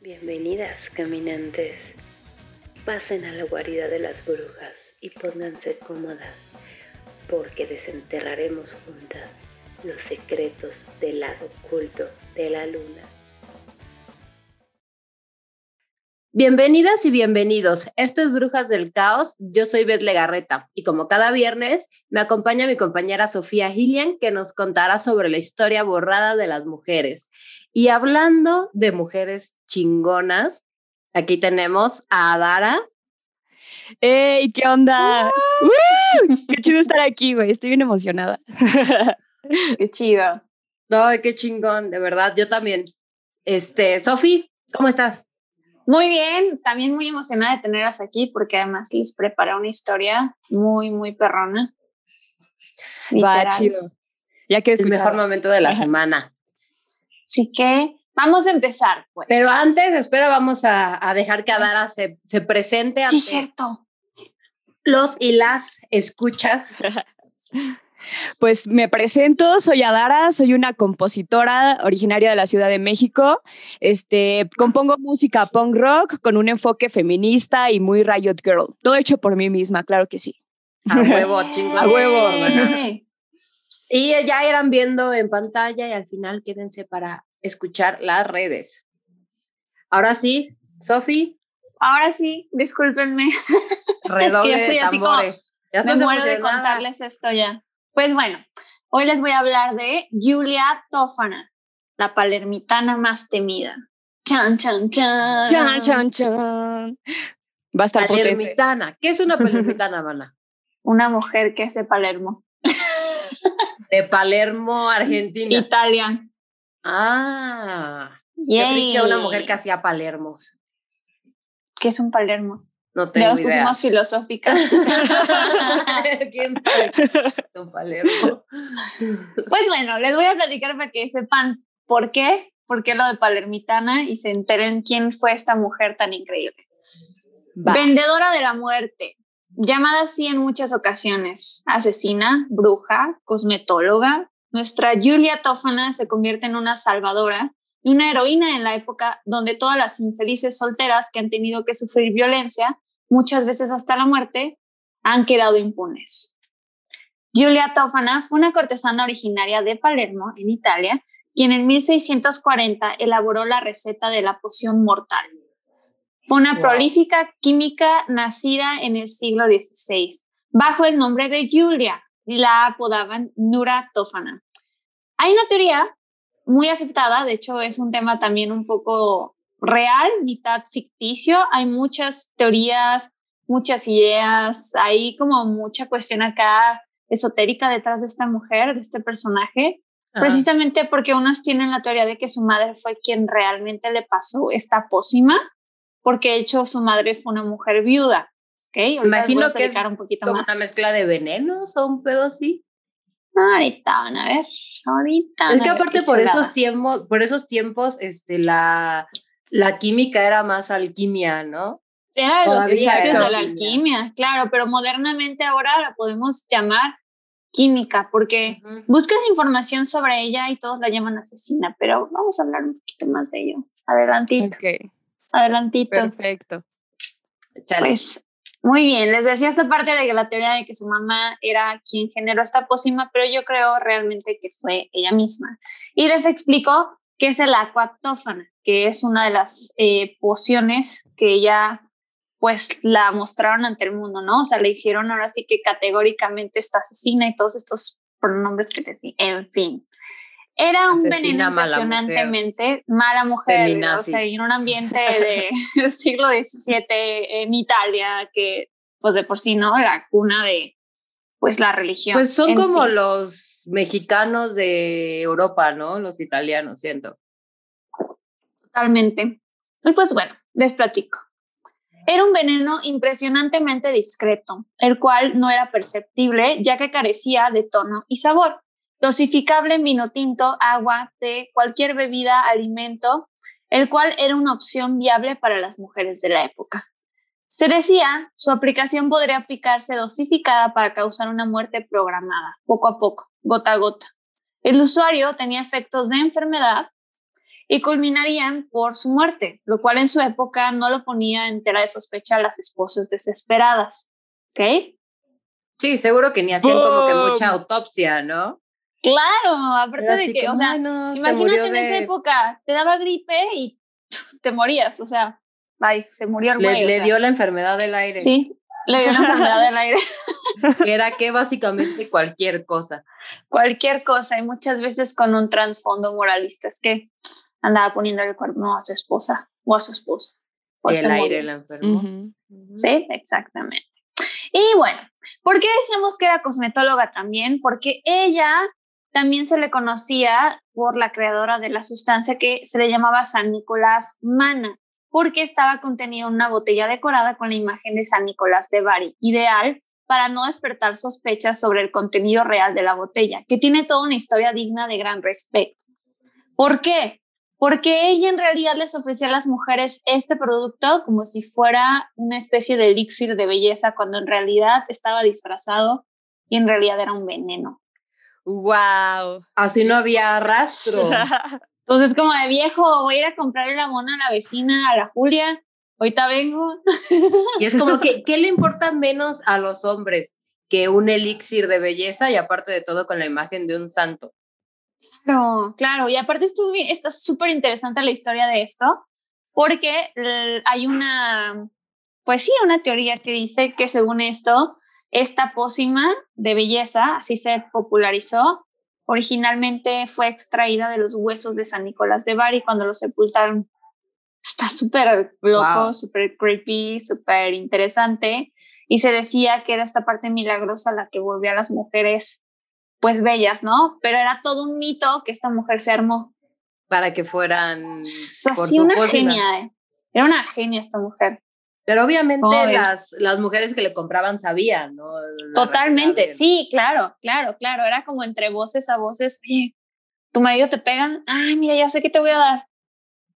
Bienvenidas, caminantes. Pasen a la guarida de las brujas y pónganse cómodas, porque desenterraremos juntas los secretos del lado oculto de la luna. Bienvenidas y bienvenidos. Esto es Brujas del Caos. Yo soy Beth Legarreta y como cada viernes me acompaña mi compañera Sofía Gillian que nos contará sobre la historia borrada de las mujeres. Y hablando de mujeres chingonas, aquí tenemos a Adara. ¡Ey! ¿Qué onda? ¡Qué chido estar aquí, güey! Estoy bien emocionada. ¡Qué chido! Ay, qué chingón, de verdad. Yo también. Este, Sofi, ¿cómo estás? Muy bien, también muy emocionada de tenerlas aquí porque además les preparé una historia muy, muy perrona. Va, chido. Ya que es el mejor momento de la semana. Así que vamos a empezar, pues. Pero antes, espera, vamos a, dejar que Adara se, se presente. Sí, cierto. Los y las escuchas. Pues me presento, soy Adara, soy una compositora originaria de la Ciudad de México. Este, compongo música punk rock con un enfoque feminista y muy Riot Girl. Todo hecho por mí misma, claro que sí. A huevo, chingón. A huevo. Y ya irán viendo en pantalla y al final quédense para escuchar las redes. Ahora sí, Sofi. Ahora sí, discúlpenme. Redoble de tambores. ya me muero de contarles esto ya. Pues bueno, hoy les voy a hablar de Julia Tófana, la palermitana más temida. Chan, chan, chan. Chan, chan, chan. Va a estar Palermitana. ¿Qué es una palermitana, mana? Una mujer que es de Palermo. De Palermo, Argentina. Italia. Ah. Yay. Yo una mujer que hacía Palermos. ¿Qué es un Palermo? No tengo Nos pusimos filosóficas. ¿Quién sabe? un Palermo. Pues bueno, les voy a platicar para que sepan por qué, por qué lo de Palermitana y se enteren quién fue esta mujer tan increíble. Vendedora de la muerte, llamada así en muchas ocasiones, asesina, bruja, cosmetóloga, nuestra Julia Tófana se convierte en una salvadora y una heroína en la época donde todas las infelices solteras que han tenido que sufrir violencia muchas veces hasta la muerte, han quedado impunes. Giulia Tofana fue una cortesana originaria de Palermo, en Italia, quien en 1640 elaboró la receta de la poción mortal. Fue una prolífica química nacida en el siglo XVI, bajo el nombre de Giulia, y la apodaban Nura Tofana. Hay una teoría muy aceptada, de hecho es un tema también un poco real, mitad ficticio. Hay muchas teorías, muchas ideas, hay como mucha cuestión acá esotérica detrás de esta mujer, de este personaje, precisamente porque unas tienen la teoría de que su madre fue quien realmente le pasó esta pócima, porque de hecho su madre fue una mujer viuda. ¿okay? Imagino que es un poquito como una mezcla de venenos o un pedo así. Ahorita van a ver, ahorita. Es que aparte por esos tiempos, por esos tiempos, este, la, la química era más alquimia, ¿no? Era de los principios de la alquimia, claro, pero modernamente ahora la podemos llamar química, porque buscas información sobre ella y todos la llaman asesina, pero vamos a hablar un poquito más de ello. Adelantito. Adelantito. Perfecto. Pues muy bien, les decía esta parte de que la teoría de que su mamá era quien generó esta pócima, pero yo creo realmente que fue ella misma. Y les explico qué es el aquatófana que es una de las eh, pociones que ella pues la mostraron ante el mundo, ¿no? O sea, le hicieron ahora sí que categóricamente esta asesina y todos estos pronombres que les di, en fin. Era un veneno impresionantemente mala mujer, o sea, en un ambiente del siglo XVII en Italia, que pues de por sí, ¿no? Era cuna de pues la religión. Pues son como los mexicanos de Europa, ¿no? Los italianos, siento. Totalmente. Y pues bueno, les platico. Era un veneno impresionantemente discreto, el cual no era perceptible ya que carecía de tono y sabor. Dosificable en vino tinto, agua, té, cualquier bebida, alimento, el cual era una opción viable para las mujeres de la época. Se decía, su aplicación podría aplicarse dosificada para causar una muerte programada, poco a poco, gota a gota. El usuario tenía efectos de enfermedad, y culminarían por su muerte, lo cual en su época no lo ponía en tela de sospecha a las esposas desesperadas. ¿Ok? Sí, seguro que ni hacían como que mucha autopsia, ¿no? Claro, aparte de que, o sea, imagínate en esa época, te daba gripe y te morías, o sea, ay, se murió el güey. Le, dio la enfermedad del aire. Sí, le dio la enfermedad del aire. era que básicamente cualquier cosa. Cualquier cosa, y muchas veces con un trasfondo moralista, es que andaba poniendo el cuerno a su esposa o a su esposo. Y el aire la enfermó. Sí, exactamente. Y bueno, ¿por qué decíamos que era cosmetóloga también? Porque ella también se le conocía por la creadora de la sustancia que se le llamaba San Nicolás Mana, porque estaba contenida en una botella decorada con la imagen de San Nicolás de Bari, ideal para no despertar sospechas sobre el contenido real de la botella, que tiene toda una historia digna de gran respeto. ¿Por qué? Porque ella en realidad les ofrecía a las mujeres este producto como si fuera una especie de elixir de belleza, cuando en realidad estaba disfrazado y en realidad era un veneno. Wow. Así no había rastro. Entonces, como de viejo, voy a ir a comprarle la mona a la vecina, a la Julia. Ahorita vengo. Y es como que, ¿qué le importa menos a los hombres que un elixir de belleza y aparte de todo con la imagen de un santo? Claro, claro. Y aparte está súper interesante la historia de esto, porque hay una, pues sí, una teoría que dice que según esto, esta pócima de belleza, así se popularizó, originalmente fue extraída de los huesos de San Nicolás de Bari cuando lo sepultaron. Está súper loco, súper creepy, súper interesante. Y se decía que era esta parte milagrosa la que volvía a las mujeres pues bellas, ¿no? Pero era todo un mito que esta mujer se armó. Para que fueran... Así una genia, ¿eh? Era una genia esta mujer. Pero obviamente las, las mujeres que le compraban sabían, ¿no? Totalmente, sí, claro, claro, claro. Era como entre voces a voces, oye, tu marido te pega, ay, mira, ya sé qué te voy a dar.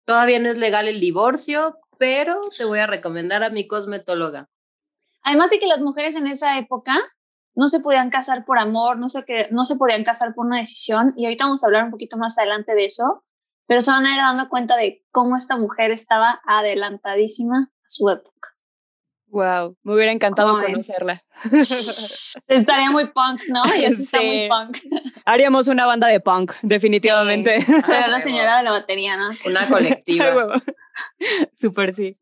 Todavía no es legal el divorcio, pero te voy a recomendar a mi cosmetóloga. Además de que las mujeres en esa época no se podían casar por amor, no se, no se podían casar por una decisión, y ahorita vamos a hablar un poquito más adelante de eso, pero se van a ir dando cuenta de cómo esta mujer estaba adelantadísima a su época. Wow, me hubiera encantado conocerla. Estaría muy punk, ¿no? Y así está muy punk. Haríamos una banda de punk, definitivamente. Sí. la señora de la batería, ¿no? Una colectiva. Súper sí.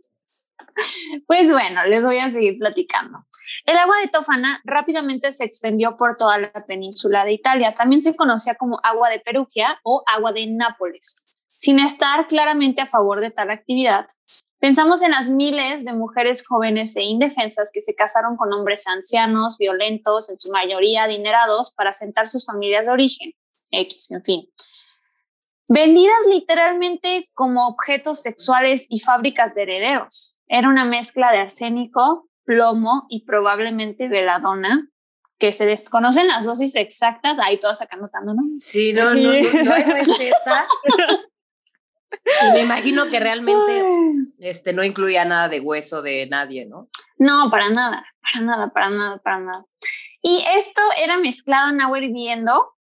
Pues bueno, les voy a seguir platicando. El agua de Tofana rápidamente se extendió por toda la península de Italia. También se conocía como agua de Perugia o agua de Nápoles. Sin estar claramente a favor de tal actividad, Pensamos en las miles de mujeres jóvenes e indefensas que se casaron con hombres ancianos, violentos, en su mayoría adinerados, para sentar sus familias de origen, X, en fin. Vendidas literalmente como objetos sexuales y fábricas de herederos. Era una mezcla de arsénico, plomo y probablemente veladona, que se desconocen las dosis exactas. Ahí todas acá anotando, ¿no? Sí, no, no, no, no hay receta. Y me imagino que realmente este, no incluía nada de hueso de nadie, ¿no? No, para nada, para nada, para nada, para nada. Y esto era mezclado en agua hirviendo,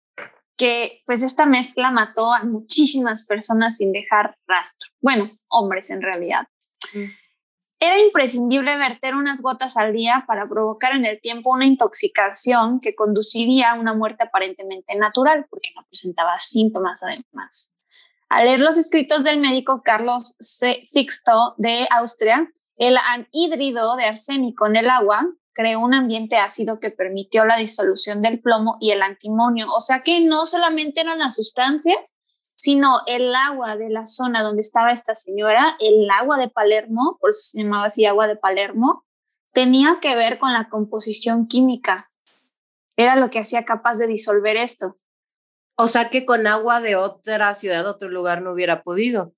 que pues esta mezcla mató a muchísimas personas sin dejar rastro. Bueno, hombres en realidad. Mm. Era imprescindible verter unas gotas al día para provocar en el tiempo una intoxicación que conduciría a una muerte aparentemente natural, porque no presentaba síntomas además. Al leer los escritos del médico Carlos Sixto de Austria, el anhídrido de arsénico en el agua creó un ambiente ácido que permitió la disolución del plomo y el antimonio. O sea que no solamente eran las sustancias, sino el agua de la zona donde estaba esta señora, el agua de Palermo, por eso se llamaba así agua de Palermo, tenía que ver con la composición química. Era lo que hacía capaz de disolver esto. O sea que con agua de otra ciudad, otro lugar no hubiera podido.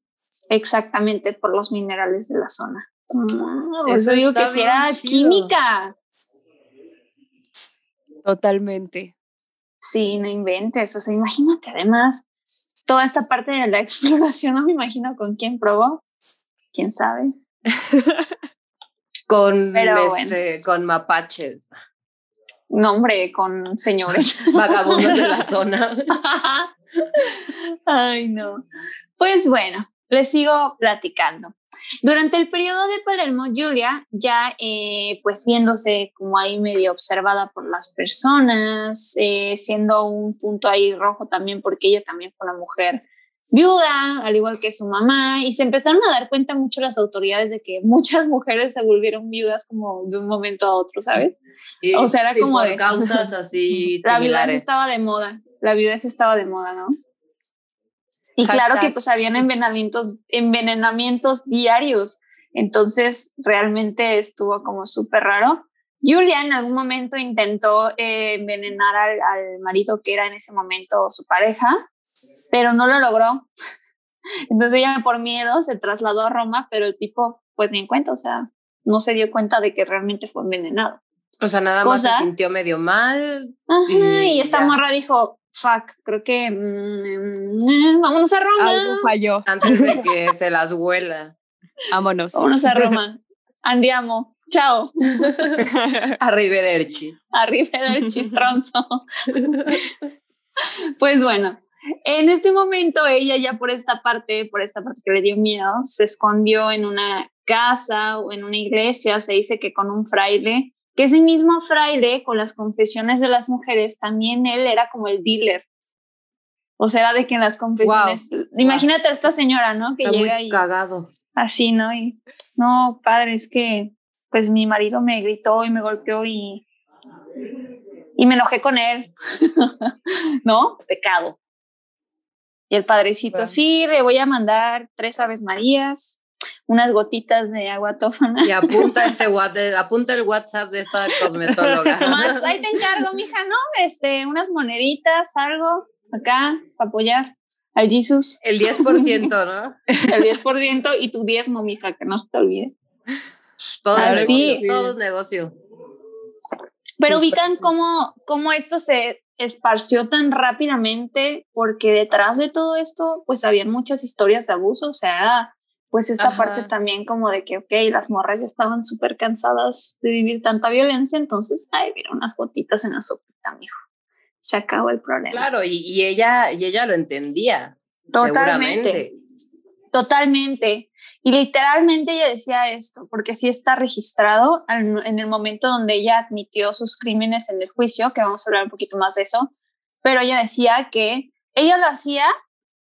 Exactamente, por los minerales de la zona. Mm, eso digo que si era química. Totalmente. Sí, no inventes. O sea, imagínate además toda esta parte de la exploración, no me imagino con quién probó. ¿Quién sabe? con, este, con mapaches nombre con señores. Vagabundos de la zona. Ay, no. Pues bueno, les sigo platicando. Durante el periodo de Palermo, Julia, ya eh, pues viéndose como ahí medio observada por las personas, eh, siendo un punto ahí rojo también porque ella también fue una mujer viuda, al igual que su mamá, y se empezaron a dar cuenta mucho las autoridades de que muchas mujeres se volvieron viudas como de un momento a otro, ¿sabes? o sea, era como de causas así. la viudez estaba de moda, la viudez estaba de moda, ¿no? Y claro que pues habían envenenamientos, envenenamientos diarios, entonces realmente estuvo como súper raro. Julia en algún momento intentó eh, envenenar al, al marido que era en ese momento su pareja, pero no lo logró. Entonces ella por miedo se trasladó a Roma, pero el tipo pues ni en cuenta, o sea, no se dio cuenta de que realmente fue envenenado. O sea, nada más se sintió medio mal. Ajá, y, esta morra dijo, fuck, creo que mm, mm, vámonos a Roma. Algo falló. Antes de que se las huela. Vámonos. Vámonos a Roma. Andiamo. Chao. Arrivederci. Arrivederci, stronzo. pues bueno, en este momento ella ya por esta parte, por esta parte que le dio miedo, se escondió en una casa o en una iglesia, se dice que con un fraile, que ese mismo fraile con las confesiones de las mujeres, también él era como el dealer. O sea, de que en las confesiones, imagínate a esta señora, ¿no? Que llega y cagado. Así, ¿no? Y no, padre, es que pues mi marido me gritó y me golpeó y y me enojé con él. ¿No? Pecado. Y el padrecito, sí, le voy a mandar tres aves marías, unas gotitas de agua tófana. Y apunta este apunta el WhatsApp de esta cosmetóloga. Más, ahí te encargo, mija, ¿no? Este, unas moneditas, algo acá para apoyar al Jesus. El 10%, ¿no? el 10% y tu diezmo, mija, que no se te olvide. Todo, Así, negocio, todo negocio. Pero ubican cómo, cómo esto se esparció tan rápidamente porque detrás de todo esto pues habían muchas historias de abuso, o sea, pues esta parte también como de que, ok, las morras ya estaban súper cansadas de vivir tanta violencia, entonces, ay, mira, unas gotitas en la sopita, mijo. Se acabó el problema. Claro, y, ella, y ella lo entendía. Totalmente. Totalmente. Y literalmente ella decía esto, porque sí está registrado en el momento donde ella admitió sus crímenes en el juicio, que vamos a hablar un poquito más de eso, pero ella decía que ella lo hacía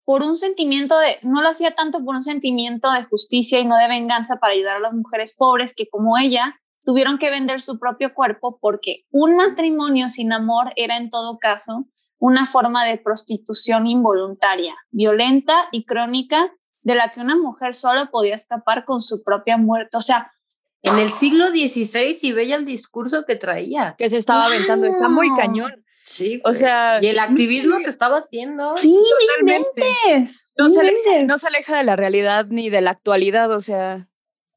por un sentimiento de, no lo hacía tanto por un sentimiento de justicia y no de venganza para ayudar a las mujeres pobres que como ella tuvieron que vender su propio cuerpo porque un matrimonio sin amor era en todo caso una forma de prostitución involuntaria, violenta y crónica de la que una mujer solo podía escapar con su propia muerte. O sea, en el siglo XVI, si veía el discurso que traía. Que se estaba aventando, está muy cañón. Sí, o sea. Y el activismo que estaba haciendo. Sí, totalmente. No, se aleja, no se aleja de la realidad ni de la actualidad, o sea,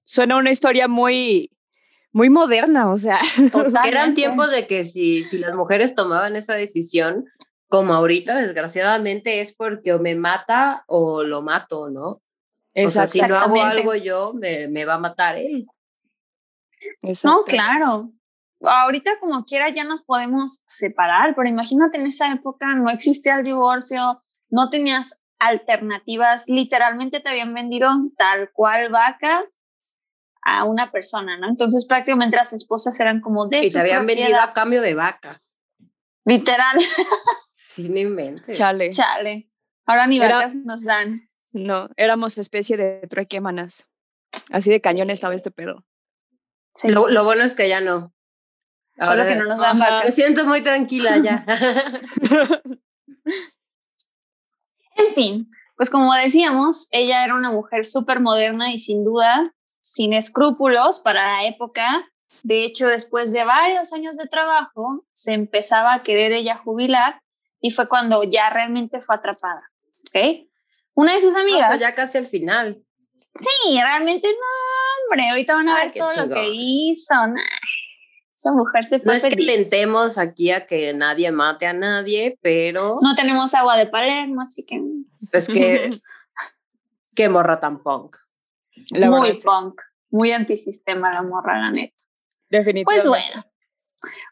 suena una historia muy, muy moderna, o sea. Eran tiempos de que si, si las mujeres tomaban esa decisión, como ahorita, desgraciadamente, es porque o me mata o lo mato, ¿no? O sea, si no hago algo yo, me, me va a matar él. No, claro. Ahorita como quiera ya nos podemos separar, pero imagínate en esa época no existía el divorcio, no tenías alternativas, literalmente te habían vendido tal cual vaca a una persona, ¿no? Entonces prácticamente las esposas eran como de... Y te habían vendido a cambio de vacas. Literal. Sí, no inventes. Chale. Chale. Ahora ni vacas nos dan. No, éramos especie de truequemanas. Así de cañón estaba este pedo. lo, lo, bueno es que ya no. Solo que no nos dan vacas. Me siento muy tranquila ya. en fin, pues como decíamos, ella era una mujer súper moderna y sin duda sin escrúpulos para la época. De hecho, después de varios años de trabajo, se empezaba a querer ella jubilar y fue cuando ya realmente fue atrapada. ¿Ok? Una de sus pues amigas. ya casi al final. Sí, realmente no, hombre. Ahorita van a ver todo lo que hizo. Esa mujer se fue. No es que lentemos aquí a que nadie mate a nadie, pero. No tenemos agua de Palermo, así que. Es que. qué morra tan punk. muy punk. Muy antisistema la morra, la neta. Definitivamente. Pues bueno.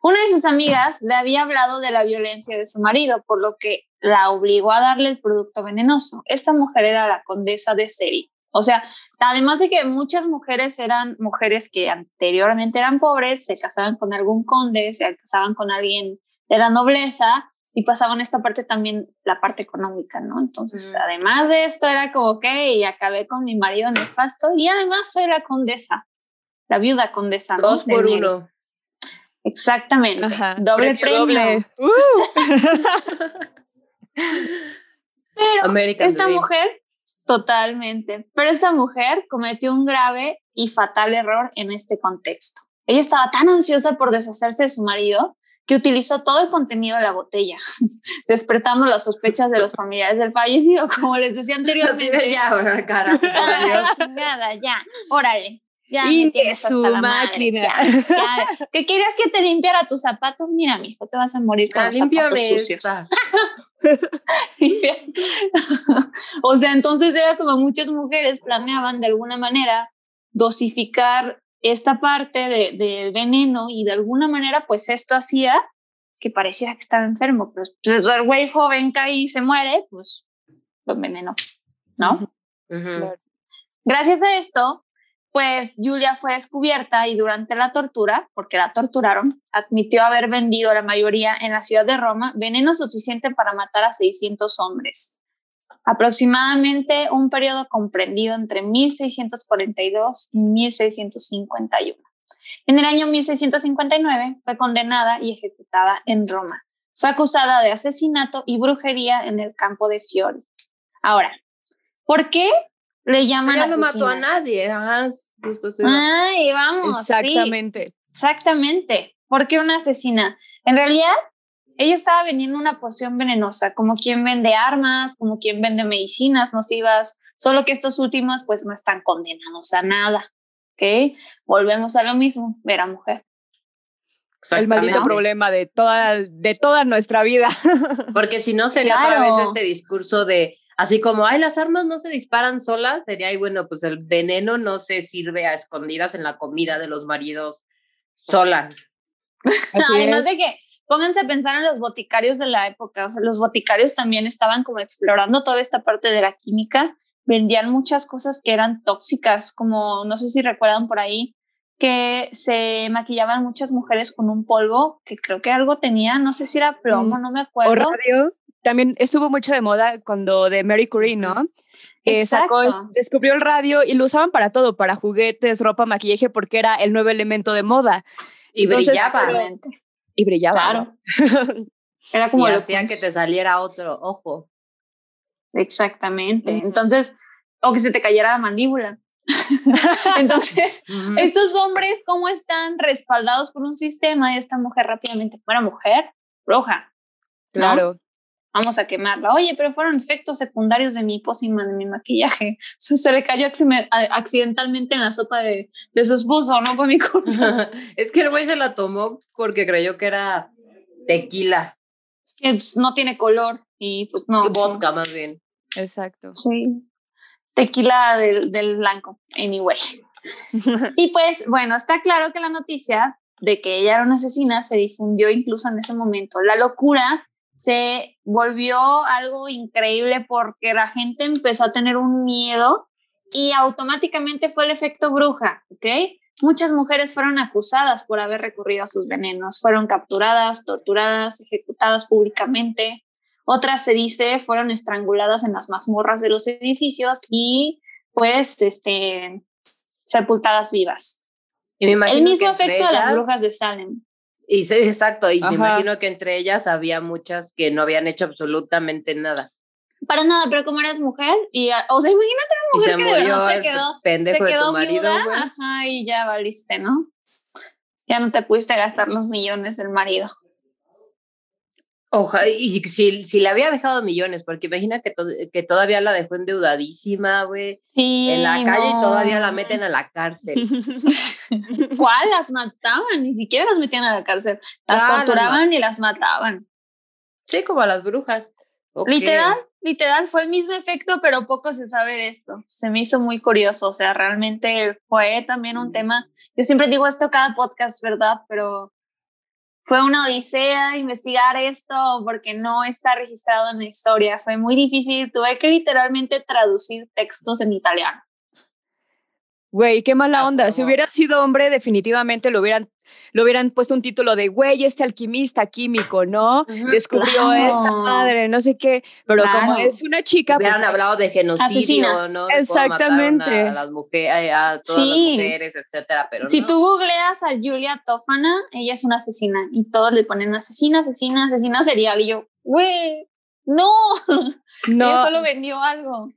Una de sus amigas le había hablado de la violencia de su marido, por lo que la obligó a darle el producto venenoso. Esta mujer era la condesa de Seri. O sea, además de que muchas mujeres eran mujeres que anteriormente eran pobres, se casaban con algún conde, se casaban con alguien de la nobleza y pasaban esta parte también, la parte económica, ¿no? Entonces, además de esto, era como que y acabé con mi marido nefasto y además soy la condesa, la viuda condesa. Dos por uno. Exactamente. doble premio. Uh. Pero esta mujer, totalmente, pero esta mujer cometió un grave y fatal error en este contexto. Ella estaba tan ansiosa por deshacerse de su marido que utilizó todo el contenido de la botella, despertando las sospechas de los familiares del fallecido, como les decía anteriormente. ya, cara. Nada, ya, órale. Ya y su máquina. ¿Qué querías que te limpiara tus zapatos? Mira, mijo, te vas a morir con ah, los zapatos sucios. o sea, entonces era como muchas mujeres planeaban de alguna manera dosificar esta parte del de veneno y de alguna manera pues esto hacía que pareciera que estaba enfermo, pero pues, el güey joven cae y se muere, pues lo envenenó, ¿no? Gracias a esto, pues Julia fue descubierta y durante la tortura, porque la torturaron, admitió haber vendido la mayoría en la ciudad de Roma veneno suficiente para matar a 600 hombres. Aproximadamente un periodo comprendido entre 1642 y 1651. En el año 1659 fue condenada y ejecutada en Roma. Fue acusada de asesinato y brujería en el campo de Fiori. Ahora, ¿por qué le llaman Ella no mató a nadie. Ay, vamos. Exactamente. exactamente. ¿Por qué una asesina? En realidad, ella estaba vendiendo una poción venenosa, como quien vende armas, como quien vende medicinas nocivas, solo que estos últimos pues no están condenados a nada. ¿Ok? Volvemos a lo mismo, ver a mujer. El maldito problema de toda, de toda nuestra vida. Porque si no sería otra vez este discurso de Así como, ay, las armas no se disparan solas, sería, bueno, pues el veneno no se sirve a escondidas en la comida de los maridos solas. Además de que pónganse a pensar en los boticarios de la época, o sea, los boticarios también estaban como explorando toda esta parte de la química, vendían muchas cosas que eran tóxicas, como no sé si recuerdan por ahí, que se maquillaban muchas mujeres con un polvo que creo que algo tenía, no sé si era plomo, mm. no me acuerdo. O radio también estuvo mucho de moda cuando de Mary Curie, ¿no? Eh, sacó, descubrió el radio y lo usaban para todo, para juguetes, ropa, maquillaje, porque era el nuevo elemento de moda. Y brillaba. Y brillaba. Claro. Era como y hacía que te saliera otro ojo. Exactamente. Entonces, o que se te cayera la mandíbula. Entonces, estos hombres, ¿cómo están respaldados por un sistema? Y esta mujer rápidamente, fuera mujer, roja. Claro vamos a quemarla. Oye, pero fueron efectos secundarios de mi pócima, de mi maquillaje. Se le cayó accidentalmente en la sopa de, de su esposo, no fue mi culpa. es que el güey se la tomó porque creyó que era tequila. Que pues, no tiene color y pues no. vodka más bien. Exacto. Sí. Tequila del, del blanco, anyway. y pues bueno, está claro que la noticia de que ella era una asesina se difundió incluso en ese momento. La locura se volvió algo increíble porque la gente empezó a tener un miedo y automáticamente fue el efecto bruja, ¿ok? Muchas mujeres fueron acusadas por haber recurrido a sus venenos, fueron capturadas, torturadas, ejecutadas públicamente. Otras, se dice, fueron estranguladas en las mazmorras de los edificios y pues este, sepultadas vivas. el mismo efecto de las brujas de Salem. Y sí, exacto, y me imagino que entre ellas había muchas que no habían hecho absolutamente nada. Para nada, pero como eres mujer, y, o sea, imagínate una mujer que de verdad se quedó, pendejo se quedó de tu marido, viuda, ajá, y ya valiste, ¿no? Ya no te pudiste gastar los millones del marido. Ojalá, y si, si le había dejado millones, porque imagina que, que todavía la dejó endeudadísima, güey. Sí. En la calle y todavía la meten a la cárcel. ¿Cuál? Las mataban, ni siquiera las metían a la cárcel. Las ah, torturaban y las mataban. Sí, como a las brujas. Literal, literal, fue el mismo efecto, pero poco se sabe de esto. Se me hizo muy curioso, o sea, realmente fue también un mm. tema. Yo siempre digo esto cada podcast, ¿verdad? Pero fue una odisea investigar esto porque no está registrado en la historia. Fue muy difícil. Tuve que literalmente traducir textos en italiano. Güey, qué mala onda. Si hubiera sido hombre, definitivamente lo hubieran, lo hubieran puesto un título de, güey, este alquimista químico, ¿no? Descubrió esta madre, no sé qué. Pero como es una chica. Hubieran pues, hablado de genocidio, ¿no? Exactamente. A, las mujeres, a todas las mujeres, etcétera. Pero si tú googleas a Julia Tofana, ella es una asesina. Y todos le ponen asesina, asesina, asesina serial. Y yo, güey, no. No. ella solo vendió algo.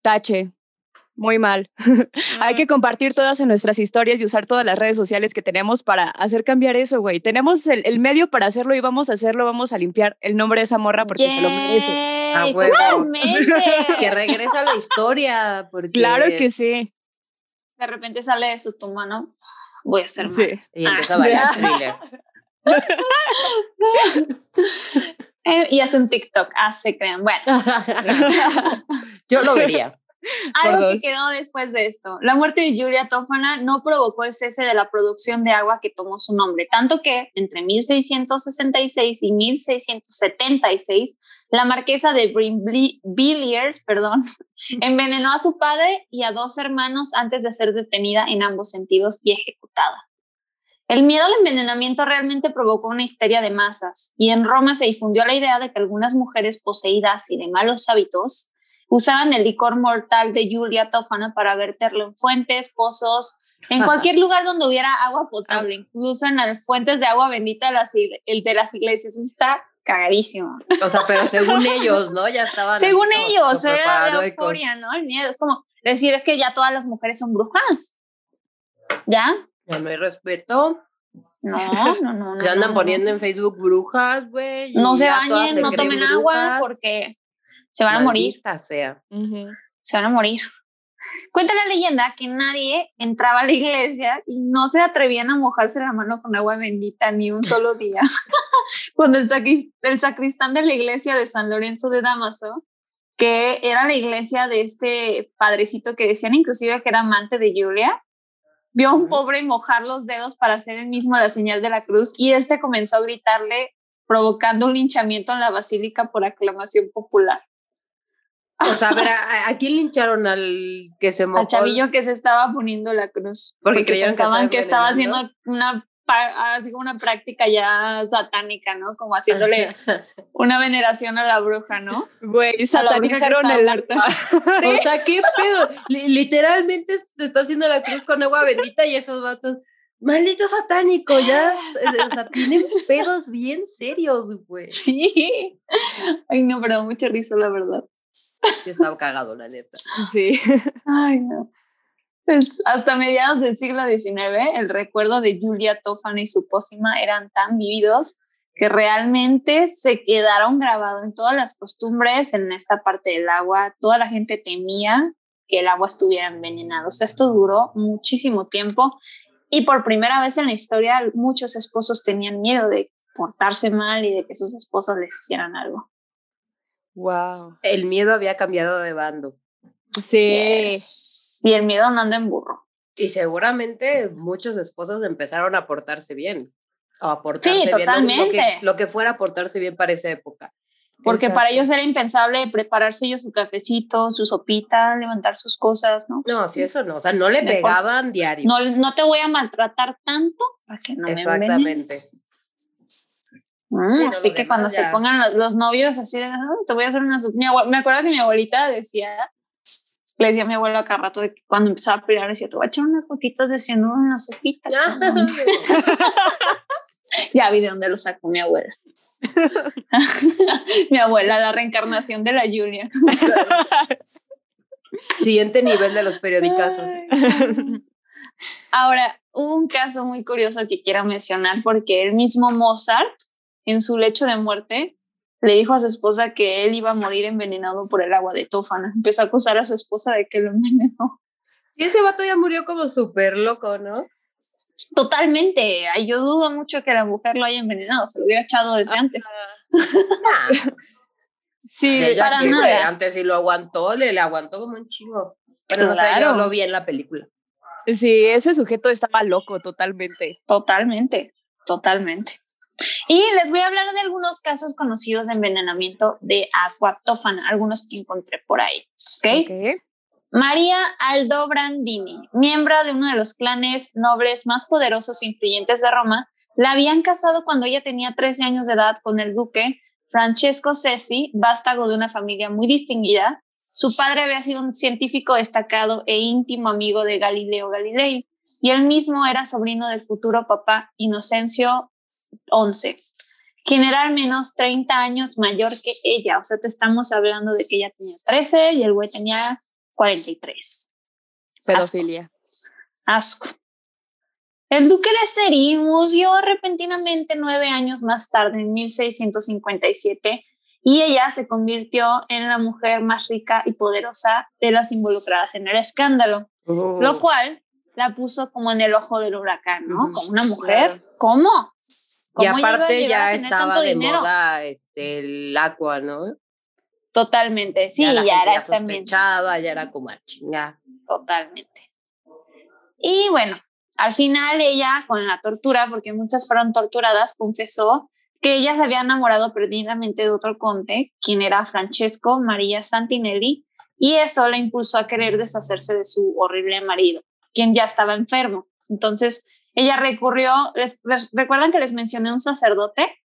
Tache muy mal. Hay que compartir todas en nuestras historias y usar todas las redes sociales que tenemos para hacer cambiar eso, güey. Tenemos el, medio para hacerlo y vamos a hacerlo, vamos a limpiar el nombre de esa morra porque se lo merece. Ah, que regresa a la historia. Porque... Claro que sí. De repente sale de su tumba, ¿no? Voy a hacer más. Y empieza a bailar thriller. Eh, y hace un TikTok, hace, crean. Bueno. Yo lo vería. Algo que quedó después de esto. La muerte de Julia Tofana no provocó el cese de la producción de agua que tomó su nombre, tanto que entre 1666 y 1676 la marquesa de Brimvilliers, perdón, envenenó a su padre y a dos hermanos antes de ser detenida en ambos sentidos y ejecutada. El miedo al envenenamiento realmente provocó una histeria de masas y en Roma se difundió la idea de que algunas mujeres poseídas y de malos hábitos Usaban el licor mortal de Julia Tofana para verterlo en fuentes, pozos, en cualquier lugar donde hubiera agua potable, incluso en las fuentes de agua bendita de las, el de las iglesias. Eso está cagadísimo. O sea, pero según ellos, ¿no? Ya estaban. Según ellos, era la euforia, ¿no? El miedo. Es como decir, es que ya todas las mujeres son brujas. ¿Ya? Ya no hay respeto. No, no, no. Se andan poniendo en Facebook brujas, güey. No se bañen, no tomen agua porque se van a morir. sea. Se van a morir. Cuenta la leyenda que nadie entraba a la iglesia y no se atrevían a mojarse la mano con agua bendita ni un solo día. Cuando el, sacristán de la iglesia de San Lorenzo de Damaso, que era la iglesia de este padrecito que decían inclusive que era amante de Julia, vio a un pobre mojar los dedos para hacer el mismo la señal de la cruz y este comenzó a gritarle provocando un linchamiento en la basílica por aclamación popular. O sea, a ver, ¿a, quién lincharon al que se mojó? Al chavillo que se estaba poniendo la cruz. Porque, pensaban que, estaba haciendo una así como una práctica ya satánica, ¿no? Como haciéndole una veneración a la bruja, ¿no? Güey, satanizaron el arte. O sea, qué pedo. literalmente se está haciendo la cruz con agua bendita y esos vatos. Maldito satánico, ya. O sea, tienen pedos bien serios, güey. Sí. Ay, no, pero mucha risa, la verdad. Sí, estaba cagado, la neta. Sí. Ay, no. Pues hasta mediados del siglo XIX, el recuerdo de Julia Tofana y su pócima eran tan vividos que realmente se quedaron grabados en todas las costumbres en esta parte del agua. Toda la gente temía que el agua estuviera envenenada. O sea, esto duró muchísimo tiempo y por primera vez en la historia muchos esposos tenían miedo de portarse mal y de que sus esposos les hicieran algo. Wow. El miedo había cambiado de bando. Sí. Y el miedo no anda en burro. Y seguramente muchos esposos empezaron a portarse bien. A portarse sí, totalmente. Lo, que, fuera a portarse bien para esa época. Porque para ellos era impensable prepararse ellos su cafecito, su sopita, levantar sus cosas, ¿no? no, sí, eso no. O sea, no le pegaban diario. No, no te voy a maltratar tanto para que no Exactamente. Mm, así que cuando se pongan los, novios así de, te voy a hacer una me acuerdo que mi abuelita decía, le decía a mi abuelo acá rato de que cuando empezaba a pelear decía, te voy a echar unas gotitas de cianuro en la sopita. ya vi de dónde lo sacó mi abuela. mi abuela, la reencarnación de la Julia. Siguiente nivel de los periódicos. Ahora, hubo un caso muy curioso que quiero mencionar porque el mismo Mozart en su lecho de muerte, le dijo a su esposa que él iba a morir envenenado por el agua de tófana. Empezó a acusar a su esposa de que lo envenenó. Sí, ese vato ya murió como súper loco, ¿no? Totalmente. Yo dudo mucho que la mujer lo haya envenenado, se lo hubiera echado desde antes. sí, para nada. Antes sí lo aguantó, le, le aguantó como un chingo. Pero claro. no lo vi en la película. Sí, ese sujeto estaba loco totalmente. Totalmente. totalmente. Y les voy a hablar de algunos casos conocidos de envenenamiento de aquatófana, algunos que encontré por ahí. ¿Ok? María Aldobrandini, miembro de uno de los clanes nobles más poderosos e influyentes de Roma, la habían casado cuando ella tenía 13 años de edad con el duque Francesco Cesi, vástago de una familia muy distinguida. Su padre había sido un científico destacado e íntimo amigo de Galileo Galilei, y él mismo era sobrino del futuro papá Inocencio 11, quien era al menos 30 años mayor que ella. O sea, te estamos hablando de que ella tenía 13 y el güey tenía 43. Pedofilia. Asco. El duque de Seri murió repentinamente nueve años más tarde, en 1657, y ella se convirtió en la mujer más rica y poderosa de las involucradas en el escándalo, lo oh. cual la puso como en el ojo del huracán, ¿no? Como una mujer. ¿Cómo? Y aparte ya estaba de moda este, el agua, ¿no? Totalmente, sí, ya, era también. Ya era como a Totalmente. Y bueno, al final ella, con la tortura, porque muchas fueron torturadas, confesó que ella se había enamorado perdidamente de otro conde, quien era Francesco María Santinelli, y eso la impulsó a querer deshacerse de su horrible marido, quien ya estaba enfermo. Entonces, ella recurrió, ¿recuerdan que les mencioné un sacerdote?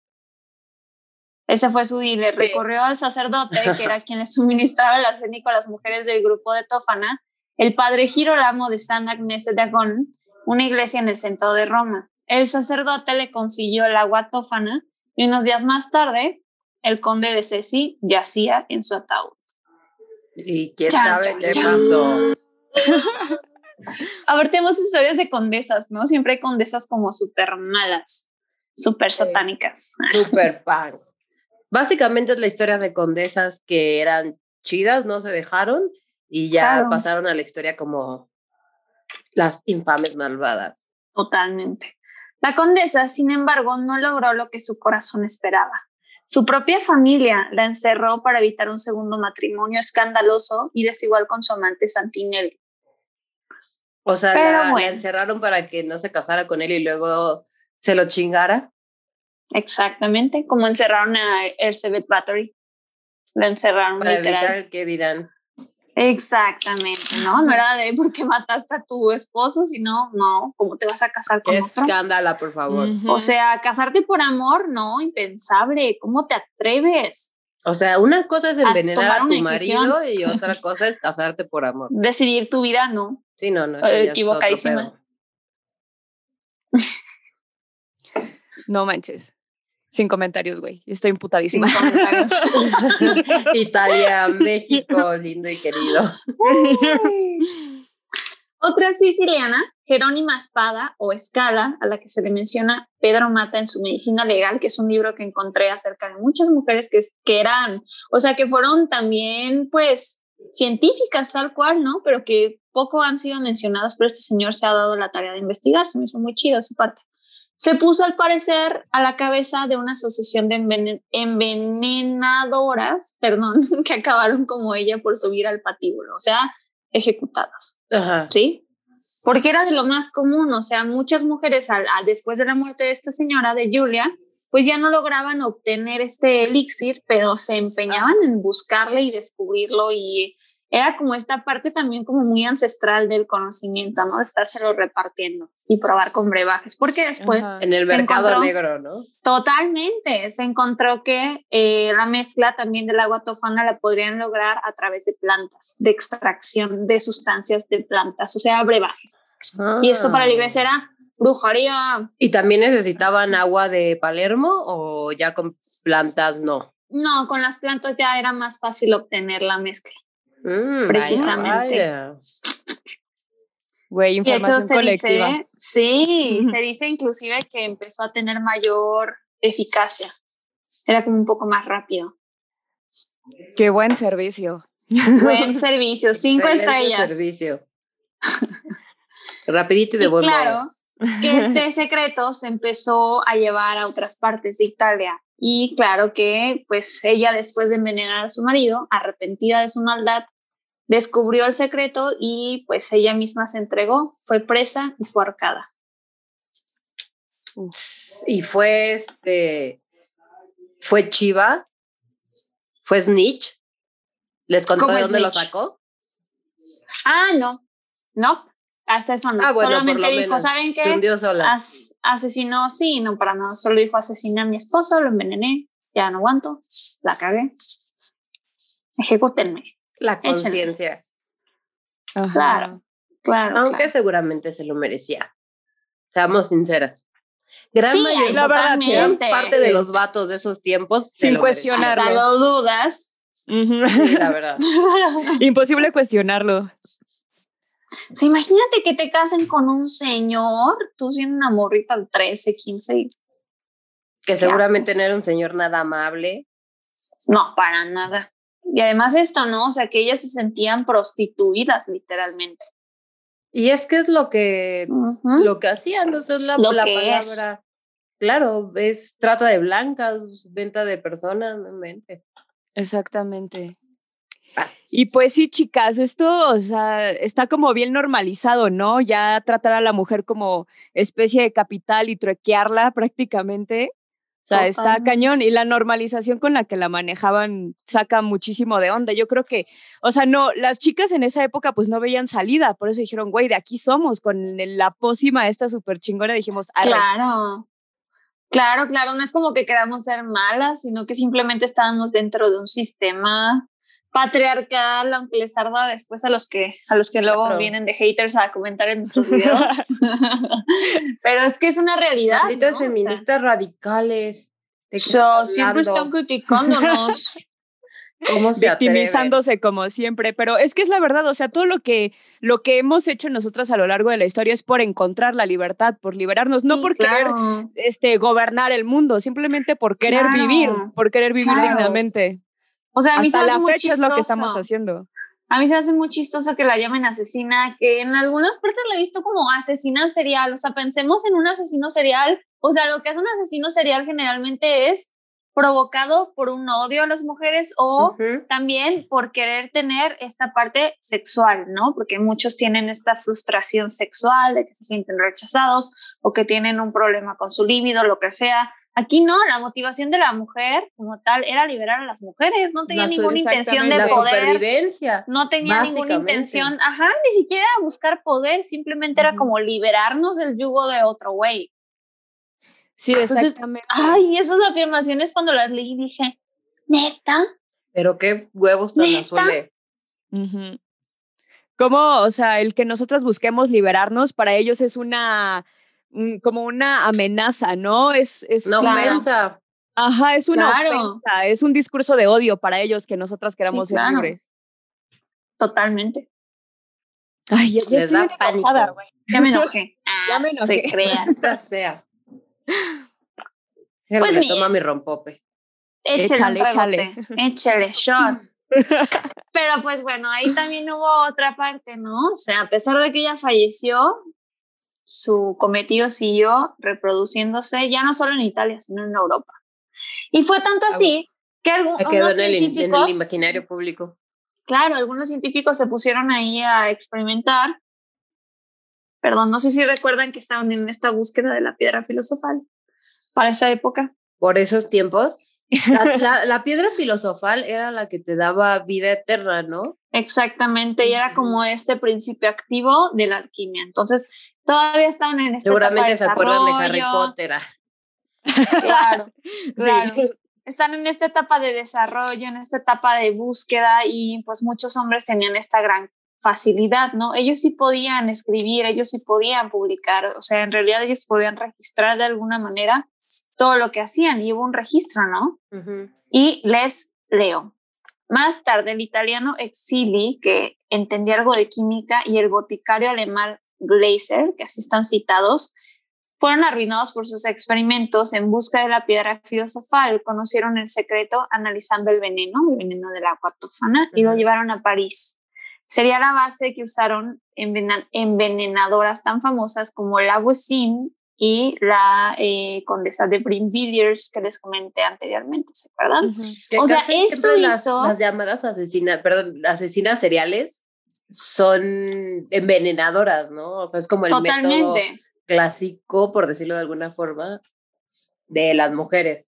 Ese fue su dealer, recurrió al sacerdote, que era quien le suministraba el arsénico a las mujeres del grupo de Tófana, el padre Girolamo de San Agnese de Agón, una iglesia en el centro de Roma. El sacerdote le consiguió el agua tófana y unos días más tarde, el conde de Ceci yacía en su ataúd. ¿Y quién sabe qué pasó? A ver, tenemos historias de condesas, ¿no? Siempre hay condesas como súper malas, súper satánicas. Súper pants. Básicamente es la historia de condesas que eran chidas, no se dejaron y ya pasaron a la historia como las infames malvadas. Totalmente. La condesa, sin embargo, no logró lo que su corazón esperaba. Su propia familia la encerró para evitar un segundo matrimonio escandaloso y desigual con su amante Santinelli. O sea, la, encerraron para que no se casara con él y luego se lo chingara. Exactamente, como encerraron a Elizabeth Battery. La encerraron para evitar que dirán. Exactamente, ¿no? No era de porque mataste a tu esposo, sino, no, ¿cómo te vas a casar con otro? Escándala, por favor. O sea, casarte por amor, no, impensable. ¿Cómo te atreves? O sea, una cosa es envenenar a, tu marido y otra cosa es casarte por amor. Decidir tu vida, no. Sí, no, no. Equivocadísima. No manches. Sin comentarios, güey. Estoy imputadísima. Italia, México, lindo y querido. Otra siciliana, Jerónima Espada o Escala, a la que se le menciona Pedro Mata en su Medicina Legal, que es un libro que encontré acerca de muchas mujeres que, que eran, o sea, que fueron también, pues, científicas tal cual, ¿no? Pero que poco han sido mencionadas, pero este señor se ha dado la tarea de investigar, se me hizo muy chido su parte se puso al parecer a la cabeza de una asociación de envenenadoras, perdón, que acabaron como ella por subir al patíbulo, o sea, ejecutadas. ¿Sí? Porque era de lo más común, o sea, muchas mujeres después de la muerte de esta señora, de Julia, pues ya no lograban obtener este elixir, pero se empeñaban en buscarle y descubrirlo y era como esta parte también como muy ancestral del conocimiento, ¿no? De estárselo repartiendo y probar con brebajes, porque después... En el mercado negro, ¿no? Totalmente, se encontró que eh, la mezcla también del agua tofana la podrían lograr a través de plantas, de extracción de sustancias de plantas, o sea, brebajes. Y esto para la ah. iglesia era brujería. ¿Y también necesitaban agua de Palermo o ya con plantas no? No, con las plantas ya era más fácil obtener la mezcla. Mm, precisamente. Güey, información colectiva. sí, se dice inclusive que empezó a tener mayor eficacia. Era como un poco más rápido. Qué buen servicio. Buen servicio, cinco estrellas. servicio. Rapidito y de buen Claro, que este secreto se empezó a llevar a otras partes de Italia. Y claro que, pues ella después de envenenar a su marido, arrepentida de su maldad, descubrió el secreto y pues ella misma se entregó, fue presa y fue ahorcada. Y fue este, fue Chiva, fue Snitch. ¿Les contó de dónde lo sacó? Ah, no, no, hasta eso no. Ah, Solamente dijo, ¿saben qué? asesinó, sí, no para nada. Solo dijo, asesiné a mi esposo, lo envenené, ya no aguanto, la cagué. Ejecútenme. La conciencia. Claro, claro. Aunque seguramente se lo merecía. Seamos sinceras. Gran sí, la verdad, gran parte de los vatos de esos tiempos. Sin cuestionarlo. Hasta lo dudas. la verdad. Imposible cuestionarlo. Sí, imagínate que te casen con un señor, tú siendo una morrita de 13, 15. Que seguramente no era un señor nada amable. No, para nada. Y además esto, ¿no? O sea, que ellas se sentían prostituidas literalmente. Y es que es lo que, lo que hacían, ¿no? es la, la palabra. Claro, es trata de blancas, venta de personas, no mentes. Exactamente. Ah. Y pues sí, chicas, esto, o sea, está como bien normalizado, ¿no? Ya tratar a la mujer como especie de capital y truequearla prácticamente. O sea, está cañón y la normalización con la que la manejaban saca muchísimo de onda. Yo creo que, o sea, no, las chicas en esa época pues no veían salida, por eso dijeron, güey, de aquí somos, con la pócima esta súper chingona, dijimos, claro. Claro, claro, no es como que queramos ser malas, sino que simplemente estábamos dentro de un sistema patriarcal, aunque les tarda después a los que, a los que luego vienen de haters a comentar en nuestros videos. Pero es que es una realidad. ¿no? feministas radicales. Yo, siempre están criticándonos. ¿Cómo victimizándose como siempre, pero es que es la verdad, o sea, todo lo que lo que hemos hecho nosotras a lo largo de la historia es por encontrar la libertad, por liberarnos, no por querer este gobernar el mundo, simplemente por querer vivir, por querer vivir dignamente. O sea, a mí Hasta se la fecha es lo que estamos haciendo. A mí se hace muy chistoso que la llamen asesina, que en algunas partes la he visto como asesina serial. O sea, pensemos en un asesino serial. O sea, lo que hace un asesino serial generalmente es provocado por un odio a las mujeres o también por querer tener esta parte sexual, ¿no? Porque muchos tienen esta frustración sexual de que se sienten rechazados o que tienen un problema con su líbido, lo que sea. Aquí no, la motivación de la mujer como tal era liberar a las mujeres, no tenía ninguna intención de poder. No tenía ninguna intención, ajá, ni siquiera buscar poder, simplemente era como liberarnos del yugo de otro güey. Sí, exactamente. Ay, esas afirmaciones cuando las leí dije, neta. Pero qué huevos tan azules. ¿Cómo, o sea, el que nosotras busquemos liberarnos para ellos es una como una amenaza, ¿no? Es, es una ofensa. Ajá, es una ofensa, es un discurso de odio para ellos que nosotras queramos ser libres. Totalmente. Ay, ya, Les da pánico. ya me enojé. ya me ah, enojé. Se crea. sea. Pues me toma mi rompope. Échale, échale. Échale, shot. Pero pues bueno, ahí también hubo otra parte, ¿no? O sea, a pesar de que ella falleció, su cometido siguió reproduciéndose ya no solo en Italia, sino en Europa. Y fue tanto así que algunos científicos... En el imaginario público. Claro, algunos científicos se pusieron ahí a experimentar. Perdón, no sé si recuerdan que estaban en esta búsqueda de la piedra filosofal para esa época. Por esos tiempos. La, la, piedra filosofal era la que te daba vida eterna, ¿no? Exactamente, y era como este principio activo de la alquimia. Entonces, todavía estaban en esta Seguramente se acuerdan de Harry Potter. Ah. Claro, claro. Están en esta etapa de desarrollo, en esta etapa de búsqueda y pues muchos hombres tenían esta gran facilidad, ¿no? Ellos sí podían escribir, ellos sí podían publicar, o sea, en realidad ellos podían registrar de alguna manera todo lo que hacían y hubo un registro, ¿no? Y les leo. Más tarde, el italiano Exili, que entendía algo de química, y el boticario alemán Glaser, que así están citados, fueron arruinados por sus experimentos en busca de la piedra filosofal. Conocieron el secreto analizando el veneno, el veneno de la aquatofana, y lo llevaron a París. Sería la base que usaron envenenadoras tan famosas como la Voisin y la eh, condesa de Brinvilliers que les comenté anteriormente, ¿se acuerdan? O sea, esto hizo... Las, llamadas asesinas, perdón, asesinas seriales son envenenadoras, ¿no? O sea, es como el método clásico, por decirlo de alguna forma, de las mujeres.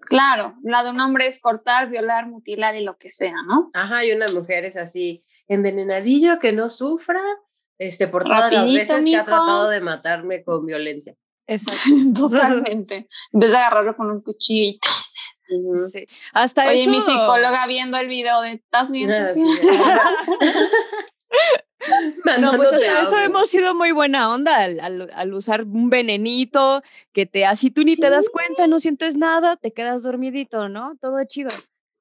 Claro, la de un hombre es cortar, violar, mutilar y lo que sea, ¿no? Ajá, y una mujer es así, envenenadillo, que no sufra, este, por todas las veces que ha tratado de matarme con violencia. Exacto. Totalmente. En vez de agarrarlo con un cuchillo sí. Hasta Oye, mi psicóloga viendo el video de ¿estás bien? Ah, no, pues eso hemos sido muy buena onda al, usar un venenito que te así tú ni te das cuenta, no sientes nada, te quedas dormidito, ¿no? Todo chido.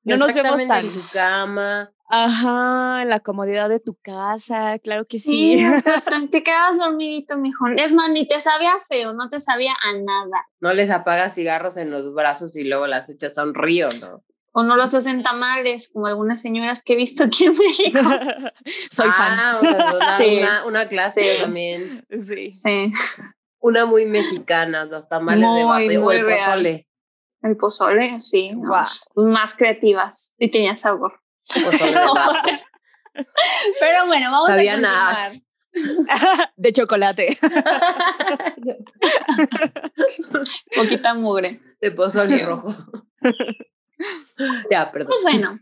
No nos vemos tan. En tu cama. Ajá, en la comodidad de tu casa, claro que sí. te quedas dormidito, mejor. Es más, ni te sabía feo, no te sabía a nada. No les apagas cigarros en los brazos y luego las echas a un río, ¿no? O no los hacen tamales, como algunas señoras que he visto aquí en México. Soy ah, fan. una, sí. una, clase también. Sí. sí. Una muy mexicana, los tamales de bate o el pozole. El pozole, sí. Más creativas y tenía sabor. Pero bueno, vamos a continuar. De chocolate. Poquita mugre. De pozole rojo. ya, perdón. Pues bueno,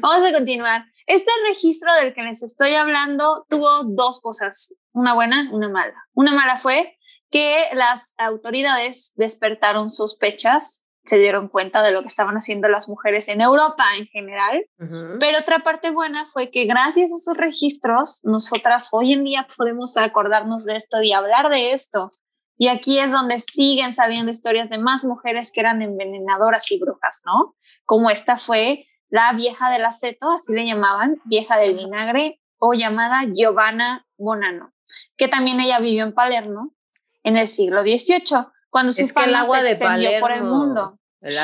vamos a continuar. Este registro del que les estoy hablando tuvo dos cosas, una buena una mala. Una mala fue que las autoridades despertaron sospechas se dieron cuenta de lo que estaban haciendo las mujeres en Europa en general. Pero otra parte buena fue que gracias a esos registros, nosotras hoy en día podemos acordarnos de esto y hablar de esto. Y aquí es donde siguen sabiendo historias de más mujeres que eran envenenadoras y brujas, ¿no? Como esta fue la vieja del aceto, así le llamaban, vieja del vinagre, o llamada Giovanna Bonano, que también ella vivió en Palermo en el siglo XVIII cuando su el agua de Palermo, por el mundo. El,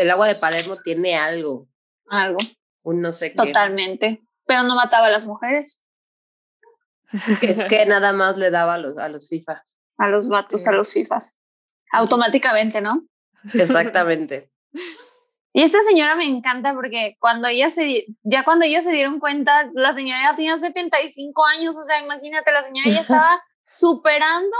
el agua de Palermo tiene algo. Algo. Un no sé qué. Totalmente. Pero no mataba a las mujeres. Es que nada más le daba a los, a los FIFAs. A los vatos, a los FIFAs. Automáticamente, ¿no? Exactamente. Y esta señora me encanta porque cuando ella se, ya cuando ellos se dieron cuenta, la señora ya tenía 75 años, o sea, imagínate, la señora ya estaba superando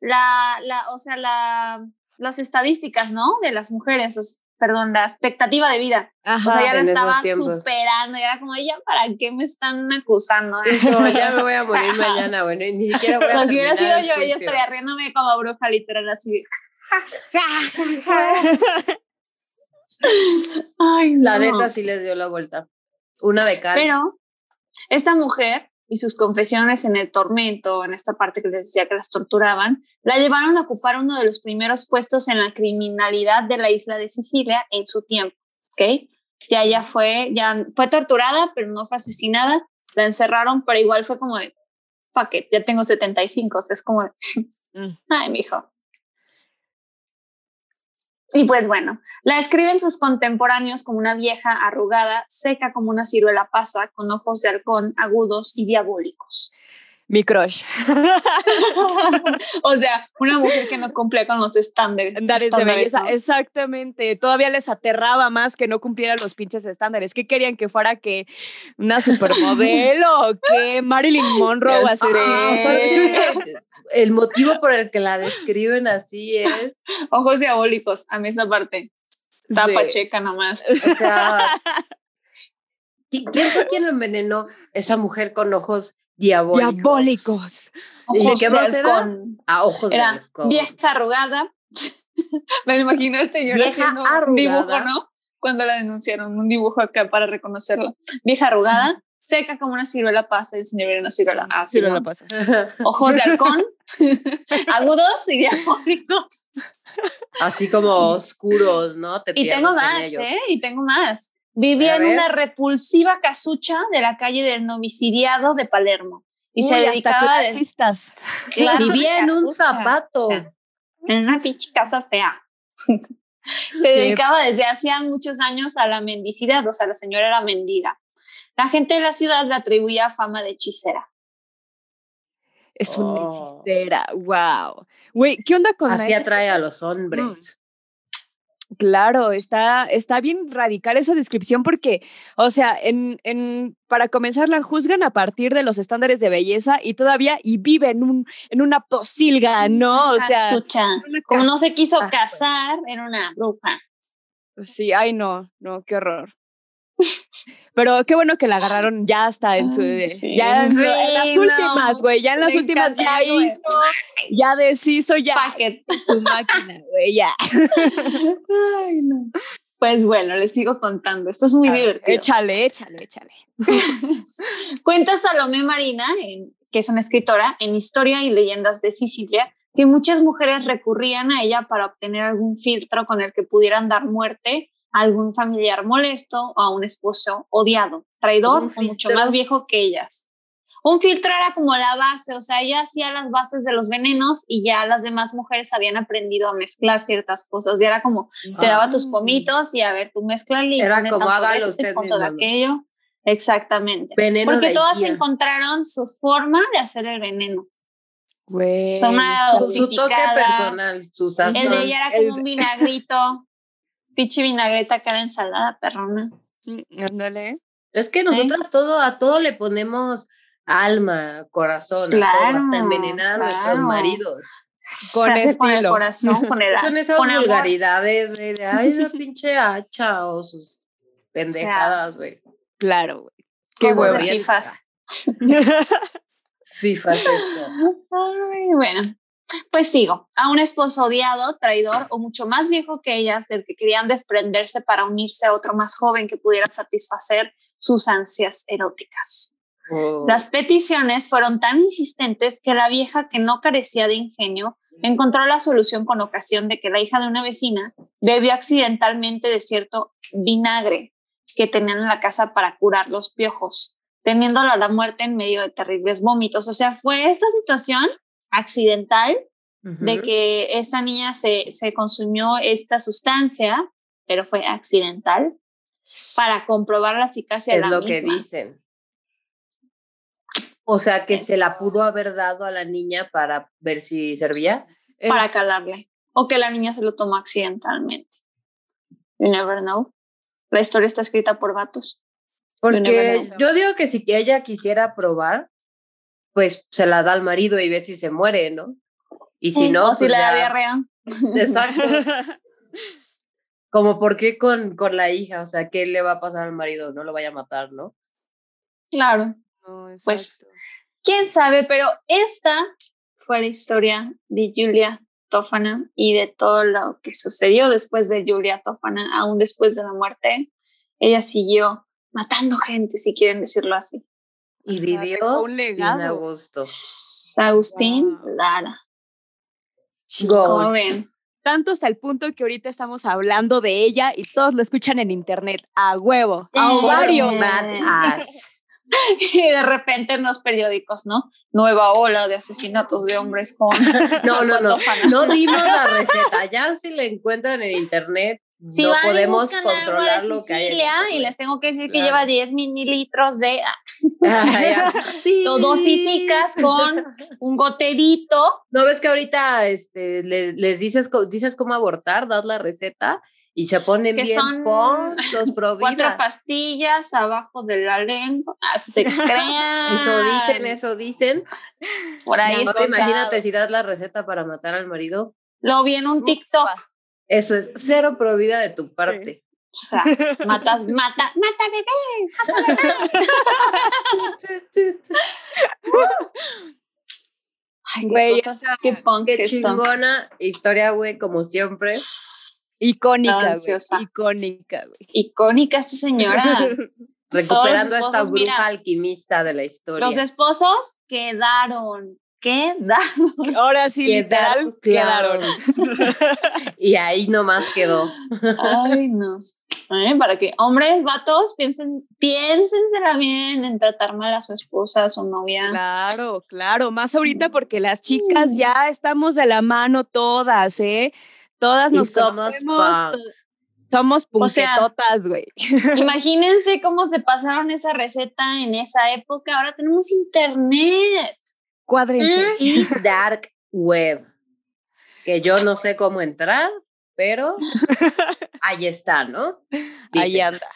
la, la, o sea, la, las estadísticas, ¿no? De las mujeres, perdón, la expectativa de vida. o sea, ya la estaba superando y era como, ya, ¿para qué me están acusando? ya me voy a morir mañana, bueno, y ni siquiera voy a O sea, si hubiera sido yo, ella estaría riéndome como bruja literal, así. Ay, La neta sí les dio la vuelta. Una de cara. Pero esta mujer y sus confesiones en el tormento, en esta parte que les decía que las torturaban, la llevaron a ocupar uno de los primeros puestos en la criminalidad de la isla de Sicilia en su tiempo, ¿ok? Ya ella fue, ya fue torturada, pero no fue asesinada, la encerraron, pero igual fue como de, fuck it, ya tengo 75, es como de, mm. ay, mijo, y pues bueno, la escriben sus contemporáneos como una vieja arrugada, seca como una ciruela pasa, con ojos de halcón agudos y diabólicos. Mi crush. o sea, una mujer que no cumplía con los estándares. Estándares de belleza, exactamente. Todavía les aterraba más que no cumpliera los pinches estándares. ¿Qué querían que fuera que una supermodelo? que Marilyn Monroe? Así el motivo por el que la describen así es. Ojos diabólicos, a mí esa parte. Está pacheca nomás. O sea. ¿Quién fue quien envenenó? Esa mujer con ojos diabólicos. Diabólicos. ¿Y qué más era? Ojos era vieja arrugada. Me imagino este señor haciendo un dibujo, ¿no? Cuando la denunciaron, un dibujo acá para reconocerla. Vieja arrugada, seca como una ciruela pasa, el señor era una ciruela. Ah, ciruela pasa. Ojos de halcón, agudos y diabólicos. Así como oscuros, ¿no? y tengo más, ¿eh? Y tengo más. Vivía en una repulsiva casucha de la calle del novicidiado de Palermo. Y se dedicaba a... Vivía en un zapato. en una pinche casa fea. se dedicaba desde hacía muchos años a la mendicidad, o sea, la señora era mendiga. La gente de la ciudad le atribuía fama de hechicera. Es una oh. hechicera, wow. Güey, ¿qué onda con Así atrae a los hombres. Claro, está, está bien radical esa descripción porque, o sea, en, en, para comenzar la juzgan a partir de los estándares de belleza y todavía y vive en, un, en una posilga, ¿no? O sea, como no se quiso casar, era una bruja. Sí, ay no, no, qué horror. Pero qué bueno que la agarraron ya hasta en su. Ya en, las últimas, güey. Ya en las últimas ya hizo, ya deshizo, ya. Tu máquina, güey, ya. Ay, no. Pues bueno, les sigo contando. Esto es muy divertido. Échale, échale, échale. Cuenta Salomé Marina, que es una escritora en Historia y Leyendas de Sicilia, que muchas mujeres recurrían a ella para obtener algún filtro con el que pudieran dar muerte a algún familiar molesto o a un esposo odiado, traidor o mucho más viejo que ellas. Un filtro era como la base, o sea, ella hacía las bases de los venenos y ya las demás mujeres habían aprendido a mezclar ciertas cosas. Y era como, te daba tus pomitos y a ver, tú mezclas y Era como hágalo usted mismo, de aquello. Exactamente. Porque todas encontraron su forma de hacer el veneno. Güey. su toque personal, su sazón. El de ella era como un vinagrito, pichi vinagreta, cara ensalada, perrona. Ándale. Es que nosotras todo, a todo le ponemos alma, corazón, claro, hasta envenenar a nuestros maridos. Con, el corazón, con el Son esas vulgaridades, güey, de ay, esa pinche hacha o sus pendejadas, güey. claro, güey. Qué huevo. Fifas. Fifas esto. Ay, bueno. Pues sigo, a un esposo odiado, traidor o mucho más viejo que ellas, del que querían desprenderse para unirse a otro más joven que pudiera satisfacer sus ansias eróticas. Oh. Las peticiones fueron tan insistentes que la vieja, que no carecía de ingenio, encontró la solución con ocasión de que la hija de una vecina bebió accidentalmente de cierto vinagre que tenían en la casa para curar los piojos, teniéndola a la muerte en medio de terribles vómitos. O sea, fue esta situación accidental de que esta niña se, se consumió esta sustancia, pero fue accidental, para comprobar la eficacia de la misma. Es lo que dicen. O sea, que se la pudo haber dado a la niña para ver si servía. Para calarle. O que la niña se lo tomó accidentalmente. You never know. La historia está escrita por vatos. Porque yo digo que si ella quisiera probar, pues se la da al marido y ve si se muere, ¿no? Y si no, o si pues le da diarrea. Exacto. Como por qué con, con la hija, o sea, ¿qué le va a pasar al marido? No lo vaya a matar, ¿no? Claro. pues quién sabe, pero esta fue la historia de Julia Tófana y de todo lo que sucedió después de Julia Tófana, aún después de la muerte. Ella siguió matando gente, si quieren decirlo así. Y vivió un legado. Augusto. Agustín Lara. ¿Cómo ven? Tanto hasta el punto que ahorita estamos hablando de ella y todos lo escuchan en internet. A huevo. A ovario. y de repente en los periódicos, ¿no? Nueva ola de asesinatos de hombres con. No, no, no. No dimos la receta. Ya si la encuentran en internet, si no podemos controlar lo que hay. y les tengo que decir que lleva 10 mililitros de ah, dosificas con un goterito. ¿No ves que ahorita este, les, dices, dices cómo abortar, das la receta y se ponen que bien son cuatro pastillas abajo de la lengua, ah, se crean. Eso dicen, eso dicen. Por ahí imagínate si das la receta para matar al marido. Lo vi en un TikTok. Eso es cero probida de tu parte. O sea, matas, mata, mata bebé, Ay, güey, qué punk qué chingona historia, güey, como siempre. Icónica, güey. Icónica, güey. Icónica esta señora. Recuperando a esta bruja alquimista de la historia. Los esposos quedaron quedaron. Ahora sí, literal, quedaron. y ahí nomás quedó. Ay, no. Para que hombres, vatos, piensen, piénsensela bien en tratar mal a su esposa, a su novia. Claro, claro, más ahorita porque las chicas ya estamos de la mano todas, ¿eh? Todas nos somos somos punquetotas, güey. imagínense cómo se pasaron esa receta en esa época. Ahora tenemos internet. Cuádrense. Y dark web. Que yo no sé cómo entrar, pero ahí está, ¿no? Ahí anda.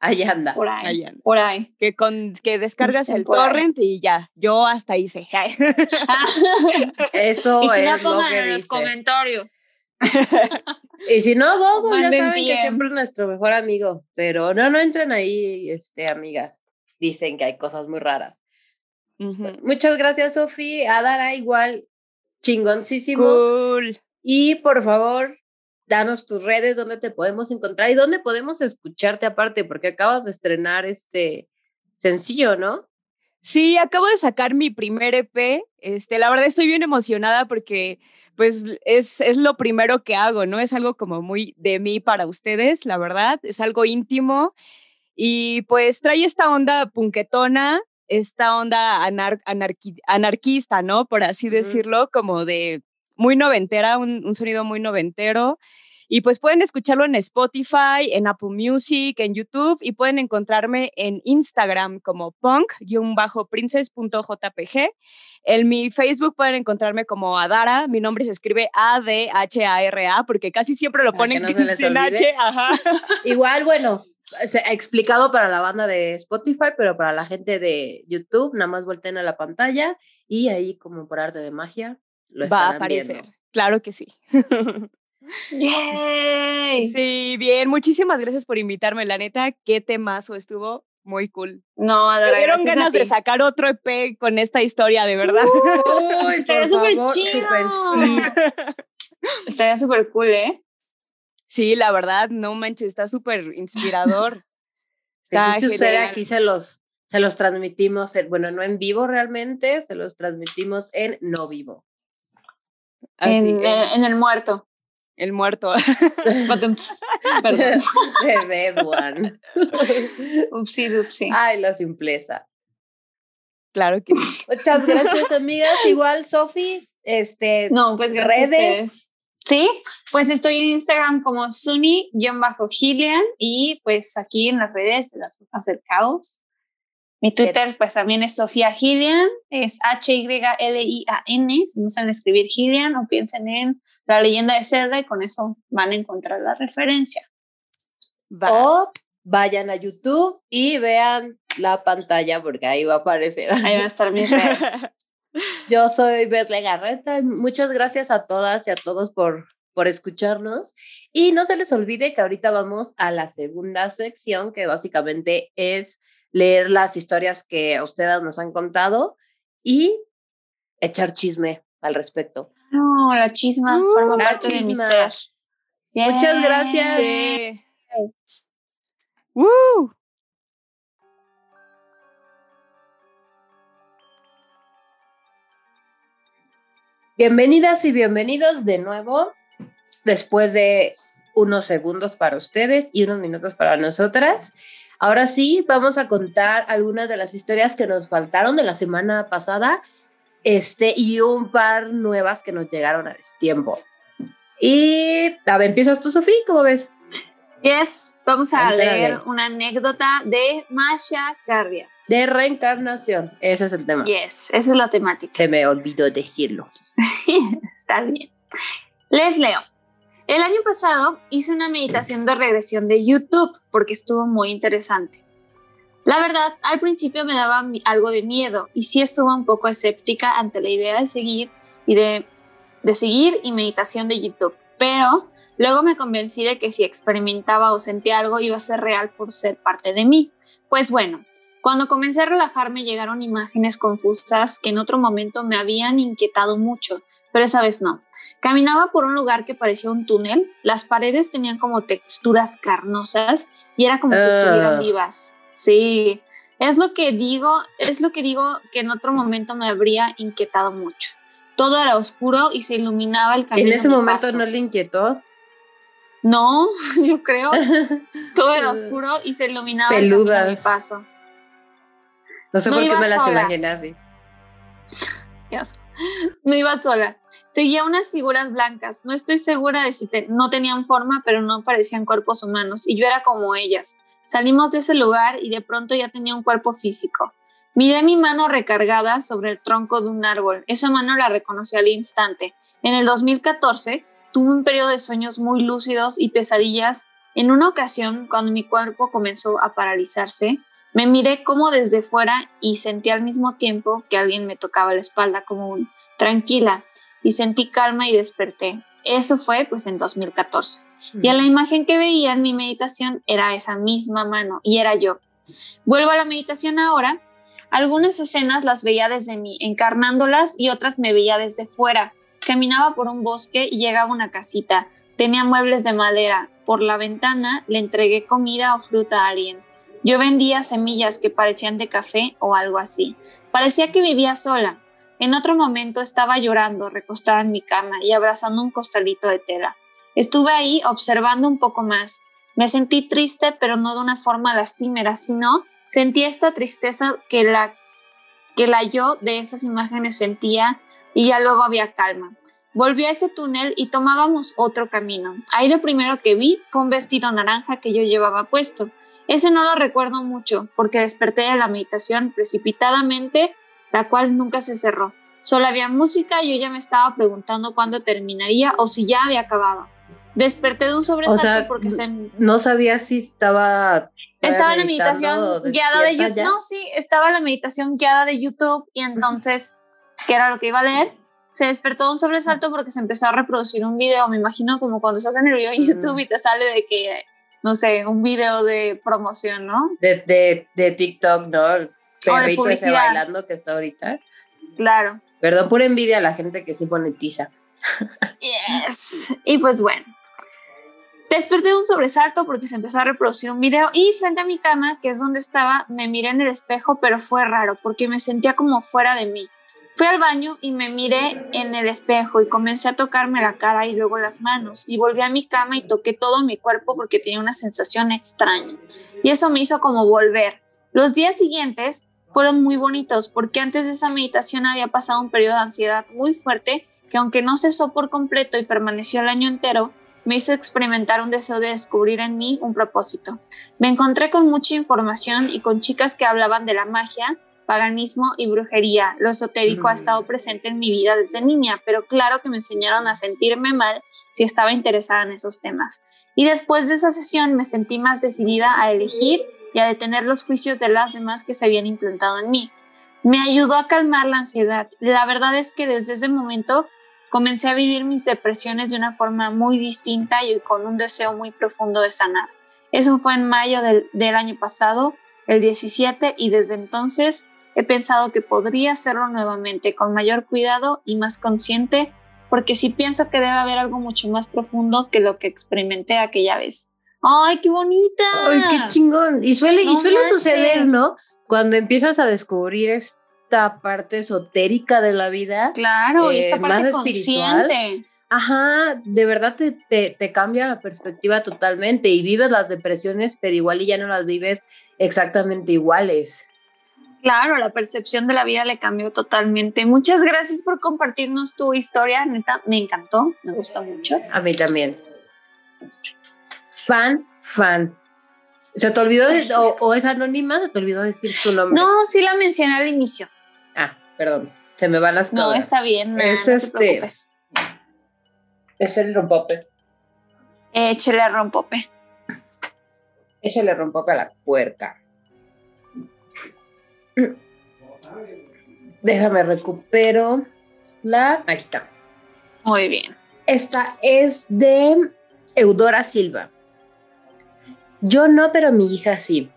Ahí anda. Por ahí. Ahí anda. Por ahí. Que, con, que descargas Dicen el ahí. torrent y ya, yo hasta hice. Eso y si no, es lo pongan que en los dice. comentarios. Y si no, Gogo, ya saben que siempre es nuestro mejor amigo. Pero no, no entren ahí, este, amigas. Dicen que hay cosas muy raras. Muchas gracias, Sofi. Adara, igual, chingoncísimo. Cool. Y por favor, danos tus redes, dónde te podemos encontrar y dónde podemos escucharte aparte, porque acabas de estrenar este sencillo, ¿no? Sí, acabo de sacar mi primer EP. Este, la verdad estoy bien emocionada porque pues es, es lo primero que hago, ¿no? Es algo como muy de mí para ustedes, la verdad. Es algo íntimo y pues trae esta onda punquetona, esta onda anar- anarqui- anarquista, ¿no? Por así decirlo, como de muy noventera, un, un sonido muy noventero. Y pues pueden escucharlo en Spotify, en Apple Music, en YouTube y pueden encontrarme en Instagram como punk-princess.jpg. En mi Facebook pueden enconlarme como Adara. Mi nombre se escribe A-D-H-A-R-A porque casi siempre lo Para ponen no sin. H. Ajá. Igual, bueno, se ha explicado para la banda de Spotify, pero para la gente de YouTube, nada más volteen a la pantalla y ahí, como por arte de magia, lo Va a aparecer. viendo. Claro que sí. ¡Yay! Sí, bien. Muchísimas gracias por invitarme, la neta. Qué temazo estuvo. Muy cool. No, Me Adora, dieron ganas de sacar otro EP con esta historia, de verdad. Uy, Estaría súper chido. súper sí. Estaría súper cool, ¿eh? Sí, la verdad, no manches, está súper inspirador. Si Está sucede, aquí se los, se los transmitimos, en- bueno, no en vivo realmente, se los transmitimos en no vivo. Así, en, el, eh, en el muerto. el muerto. Perdón. De Dead One. Upsi, dupsi. Ay, la simpleza. claro que sí. Muchas gracias, amigas. Igual, Sofi, este, No, pues gracias redes. a ustedes. Sí, pues estoy en Instagram como Suni-Gillian y pues aquí en las redes de del Caos. Mi Twitter pues también es Sofía Gillian, es H-Y-L-I-A-N, si no saben escribir Gillian o piensen en la leyenda de Zelda y con eso van a encontrar la referencia. Va. o vayan a YouTube y vean la pantalla porque ahí va a aparecer. Ahí van a estar mis redes. Yo soy Beth Legarreta. y Muchas gracias a todas y a todos por, por escucharnos. Y no se les olvide que ahorita vamos a la segunda sección, que básicamente es leer las historias que ustedes nos han contado y echar chisme al respecto. No, la chisma Uh, forma la parte de mi ser. Muchas gracias. ¡Woo! Bienvenidas y bienvenidos de nuevo después de unos segundos para ustedes y unos minutos para nosotras. Ahora sí, vamos a contar algunas de las historias que nos faltaron de la semana pasada este, y un par nuevas que nos llegaron a tiempo. Y, a ver, empiezas tú, Sofía, ¿cómo ves? Yes, vamos a leer una anécdota de Masha Gardia. De reencarnación, ese es el tema. Yes, esa es la temática. Se me olvidó decirlo. Está bien. Les leo. El año pasado hice una meditación de regresión de YouTube porque estuvo muy interesante. La verdad, al principio me daba algo de miedo y sí estuve un poco escéptica ante la idea de seguir y de, de seguir y meditación de YouTube, pero luego me convencí de que si experimentaba o sentía algo iba a ser real por ser parte de mí. Pues bueno, cuando comencé a relajarme llegaron imágenes confusas que en otro momento me habían inquietado mucho, pero esa vez no. Caminaba por un lugar que parecía un túnel, las paredes tenían como texturas carnosas y era como si estuvieran Ugh. vivas. Sí, es lo que digo, es lo que digo que en otro momento me habría inquietado mucho. Todo era oscuro y se iluminaba el camino. En ese momento paso. no le inquietó. No, yo creo. Todo era oscuro y se iluminaba el camino a mi Peludas. paso. No sé No por qué me las sola. imaginé así. Qué asco. No iba sola. Seguía unas figuras blancas. No estoy segura de si te- no tenían forma, pero no parecían cuerpos humanos. Y yo era como ellas. Salimos de ese lugar y de pronto ya tenía un cuerpo físico. Miré mi mano recargada sobre el tronco de un árbol. Esa mano la reconocí al instante. En el 2014 tuve un periodo de sueños muy lúcidos y pesadillas En una ocasión, cuando mi cuerpo comenzó a paralizarse, me miré como desde fuera y sentí al mismo tiempo que alguien me tocaba la espalda como un tranquila y sentí calma y desperté. Eso fue pues en 2014. Y a la imagen que veía en mi meditación era esa misma mano y era yo. Vuelvo a la meditación ahora. Algunas escenas las veía desde mí, encarnándolas y otras me veía desde fuera. Caminaba por un bosque y llegaba a una casita. Tenía muebles de madera. Por la ventana le entregué comida o fruta a alguien. Yo vendía semillas que parecían de café o algo así. Parecía que vivía sola. En otro momento estaba llorando, recostada en mi cama y abrazando un costalito de tela. Estuve ahí observando un poco más. Me sentí triste, pero no de una forma lastimera, sino sentí esta tristeza que la, que la yo de esas imágenes sentía y ya luego había calma. Volví a ese túnel y tomábamos otro camino. Ahí lo primero que vi fue un vestido naranja que yo llevaba puesto. Ese no lo recuerdo mucho porque desperté de la meditación precipitadamente, la cual nunca se cerró. Solo había música y yo ya me estaba preguntando cuándo terminaría o si ya había acabado. Desperté de un sobresalto porque se... No sabía si estaba... Estaba en la meditación guiada de YouTube. No, sí, estaba en la meditación guiada de YouTube y entonces, que era lo que iba a leer, se despertó de un sobresalto porque se empezó a reproducir un video. Me imagino como cuando estás en el video de YouTube y te sale de que no sé, un video de promoción, ¿no? De, de, de TikTok, ¿no? El perrito ese bailando que está ahorita. Claro. Perdón por envidia a la gente que sí monetiza. Yes. Y pues bueno. Desperté de un sobresalto porque se empezó a reproducir un video y frente a mi cama, que es donde estaba, me miré en el espejo, pero fue raro porque me sentía como fuera de mí. Fui al baño y me miré en el espejo y comencé a tocarme la cara y luego las manos y volví a mi cama y toqué todo mi cuerpo porque tenía una sensación extraña. Y eso me hizo como volver. Los días siguientes fueron muy bonitos porque antes de esa meditación había pasado un periodo de ansiedad muy fuerte que aunque no cesó por completo y permaneció el año entero, me hizo experimentar un deseo de descubrir en mí un propósito. Me encontré con mucha información y con chicas que hablaban de la magia, paganismo y brujería. Lo esotérico ha estado presente en mi vida desde niña, pero claro que me enseñaron a sentirme mal si estaba interesada en esos temas. Y después de esa sesión me sentí más decidida a elegir y a detener los juicios de las demás que se habían implantado en mí. Me ayudó a calmar la ansiedad. La verdad es que desde ese momento comencé a vivir mis depresiones de una forma muy distinta y con un deseo muy profundo de sanar. Eso fue en mayo del, del año pasado, el 17, y desde entonces he pensado que podría hacerlo nuevamente con mayor cuidado y más consciente, porque sí pienso que debe haber algo mucho más profundo que lo que experimenté aquella vez. ¡Ay, qué bonita! ¡Ay, qué chingón! Y suele, y suele suceder, ¿no? Cuando empiezas a descubrir esta parte esotérica de la vida. Claro, y esta eh, parte consciente. Ajá, de verdad te, te, te, cambia la perspectiva totalmente y vives las depresiones, pero igual y ya no las vives exactamente iguales. Claro, la percepción de la vida le cambió totalmente. Muchas gracias por compartirnos tu historia, neta, me encantó, me gustó mucho. A mí también. Fan, fan. ¿Se te olvidó de, o, es anónima? ¿Se te olvidó decir su nombre? No, sí la mencioné al inicio. Ah, perdón, se me van las cosas. No, está bien, es este, Es el rompope. Échale rompope. Échale rompope a la puerca. Déjame recupero la. Aquí está. Muy bien. Esta es de Eudora Silva. Yo no, pero mi hija sí.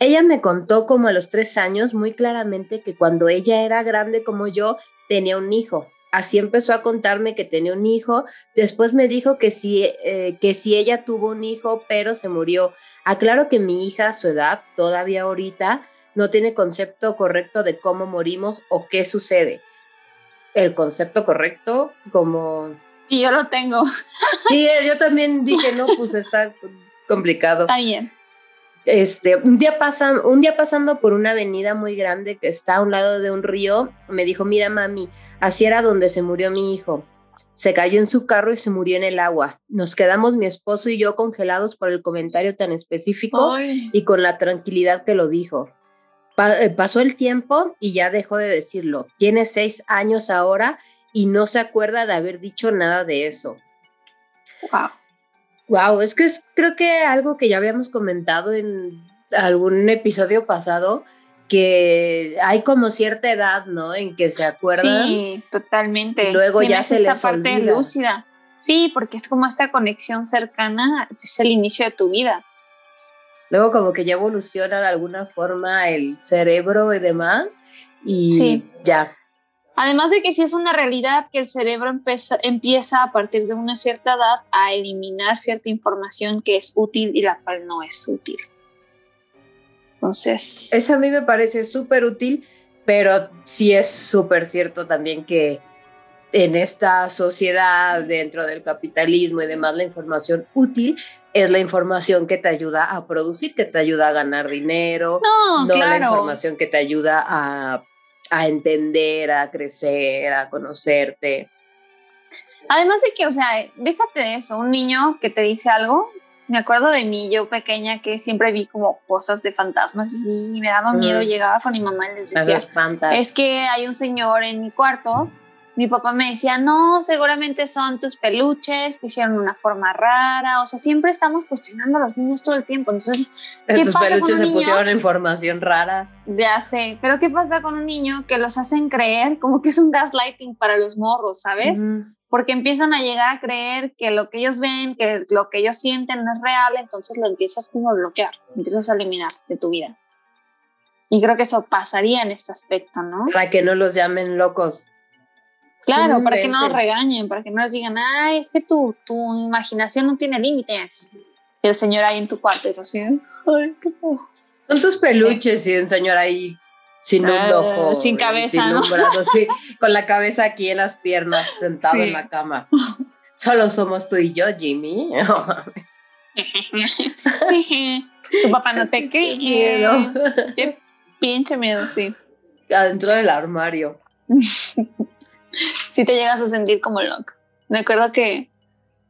Ella me contó como a los tres años muy claramente que cuando ella era grande como yo, tenía un hijo. Así empezó a contarme que tenía un hijo. Después me dijo que si, eh, que si ella tuvo un hijo, pero se murió. Aclaro que mi hija, a su edad, todavía ahorita, no tiene concepto correcto de cómo morimos o qué sucede. El concepto correcto, como... Y yo lo tengo. Sí, yo también dije, no, pues está complicado. Está bien. Este, un día, pasan, un día pasando por una avenida muy grande que está a un lado de un río, me dijo, mira mami, así era donde se murió mi hijo. Se cayó en su carro y se murió en el agua. Nos quedamos mi esposo y yo congelados por el comentario tan específico y con la tranquilidad que lo dijo. Eh, pasó el tiempo y ya dejó de decirlo. Tiene seis años ahora y no se acuerda de haber dicho nada de eso. Wow. Wow, es que es creo que algo que ya habíamos comentado en algún episodio pasado, que hay como cierta edad, ¿no? En que se acuerdan. Sí, totalmente. Y luego ya se esta les parte olvida. lúcida. Sí, porque es como esta conexión cercana, es el inicio de tu vida. Luego como que ya evoluciona de alguna forma el cerebro y demás. Y Sí. ya. Además de que sí es una realidad que el cerebro empieza, empieza a partir de una cierta edad a eliminar cierta información que es útil y la cual no es útil. Entonces, Eso a mí me parece súper útil, pero sí es súper cierto también que en esta sociedad, dentro del capitalismo y demás, la información útil es la información que te ayuda a producir, que te ayuda a ganar dinero, no, no la claro. información que te ayuda a, a entender, a crecer, a conocerte. Además de que, o sea, déjate de eso, un niño que te dice algo, me acuerdo de mí, yo pequeña, que siempre vi como cosas de fantasmas y me daba miedo, Mm. llegaba con mi mamá y les decía, es que hay un señor en mi cuarto. Mi papá me decía, no, seguramente son tus peluches que hicieron una forma rara. O sea, siempre estamos cuestionando a los niños todo el tiempo. Entonces, ¿qué Tus pasa con peluches un se niño? pusieron información rara. ya sé. Pero ¿qué pasa con un niño que los hacen creer como que es un gaslighting para los morros, ¿sabes? Porque empiezan a llegar a creer que lo que ellos ven, que lo que ellos sienten no es real, entonces lo empiezas como a bloquear, empiezas a eliminar de tu vida. Y creo que eso pasaría en este aspecto, ¿no? Para que no los llamen locos. Claro, para que no nos regañen, para que no les digan, ay, es que tu, tu imaginación no tiene límites. Y el señor ahí en tu cuarto y tú así, ay, qué feo. Son tus peluches y un señor ahí sin un Ah, ojo. sin y cabeza, sin ¿no? un brazo, sí, con la cabeza aquí en las piernas, sentado Sí. en la cama. Solo somos tú y yo, Jimmy. tu papá no te Qué cree. miedo. Qué pinche miedo, sí. Adentro del armario. sí te llegas a sentir como loco. Me acuerdo que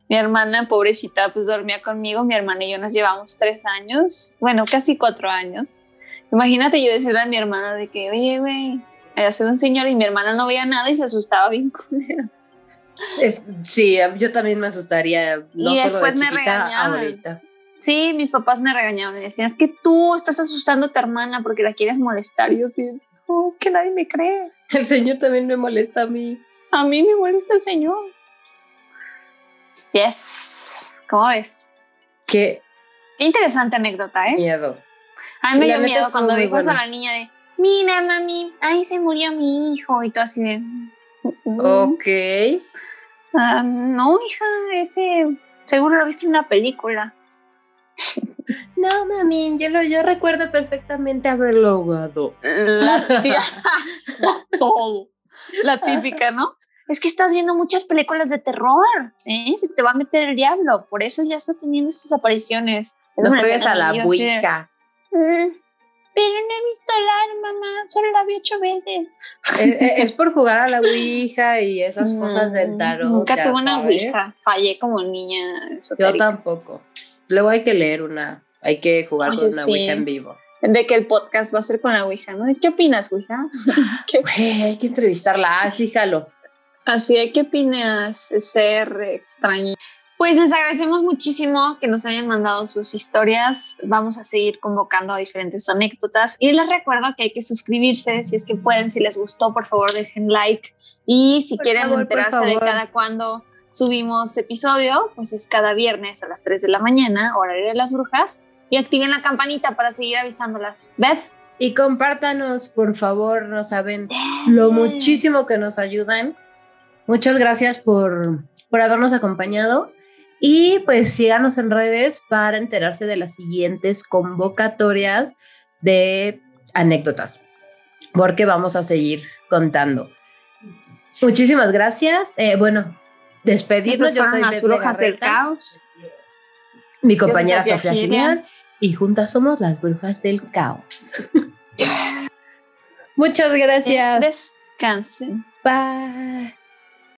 mi hermana, pobrecita, pues dormía conmigo. Mi hermana y yo nos llevamos tres años, bueno, casi cuatro años. Imagínate yo decirle a mi hermana de que, oye, güey, ve un señor y mi hermana no veía nada y se asustaba bien con él. Es, sí, yo también me asustaría. No Y después de me regañaban. ahorita. Sí, mis papás me regañaban y decían, es que tú estás asustando a tu hermana porque la quieres molestar. Y yo así, "No, es que nadie me cree. El señor también me molesta a mí. A mí me molesta el señor. Yes. ¿Cómo ves? Qué interesante anécdota, ¿eh? miedo. A mí me dio miedo cuando dijo eso a bueno. la niña de, mira, mami, ahí se murió mi hijo. Y todo así de, "Mm, Ok. ah, no, hija, ese seguro lo viste en una película. No, mami, yo, lo, yo recuerdo perfectamente haberlo ahogado. La tía, todo. La típica, ¿no? Es que estás viendo muchas películas de terror, ¿eh? Se te va a meter el diablo, por eso ya estás teniendo estas apariciones. No juegues a la ouija. "Mm, Pero no he visto la mamá, solo la vi ocho veces. es, es- es por jugar a la ouija y esas cosas del Mm, tarot. Nunca tuve una ouija, fallé como niña Yo tampoco. Luego hay que leer una. Hay que jugar Oye, con una sí. ouija en vivo. De que el podcast va a ser con la ouija, ¿no? ¿Qué opinas, ouija? ¿Qué- Güey, hay que entrevistarla. Ah, fíjalo. Así de qué opinas, ser extraño. Pues les agradecemos muchísimo que nos hayan mandado sus historias. Vamos a seguir convocando a diferentes anécdotas. Y les recuerdo que hay que suscribirse si es que pueden. Si les gustó, por favor, dejen like. Y si Por quieren favor, enterarse de cada cuando subimos episodio, pues es cada viernes a las 3 de la mañana, horario de las brujas. Y activen la campanita para seguir avisándolas. Beth. Y compártanos, por favor. No saben lo muchísimo que nos ayudan. Muchas gracias por, por habernos acompañado. Y pues síganos en redes para enterarse de las siguientes convocatorias de anécdotas, porque vamos a seguir contando. Muchísimas gracias. Eh, bueno, despedirnos. Yo soy las brujas del caos. Mi compañera Sofía Sofía. Gilian, y juntas somos las brujas del caos. Muchas gracias. Descansen. Bye.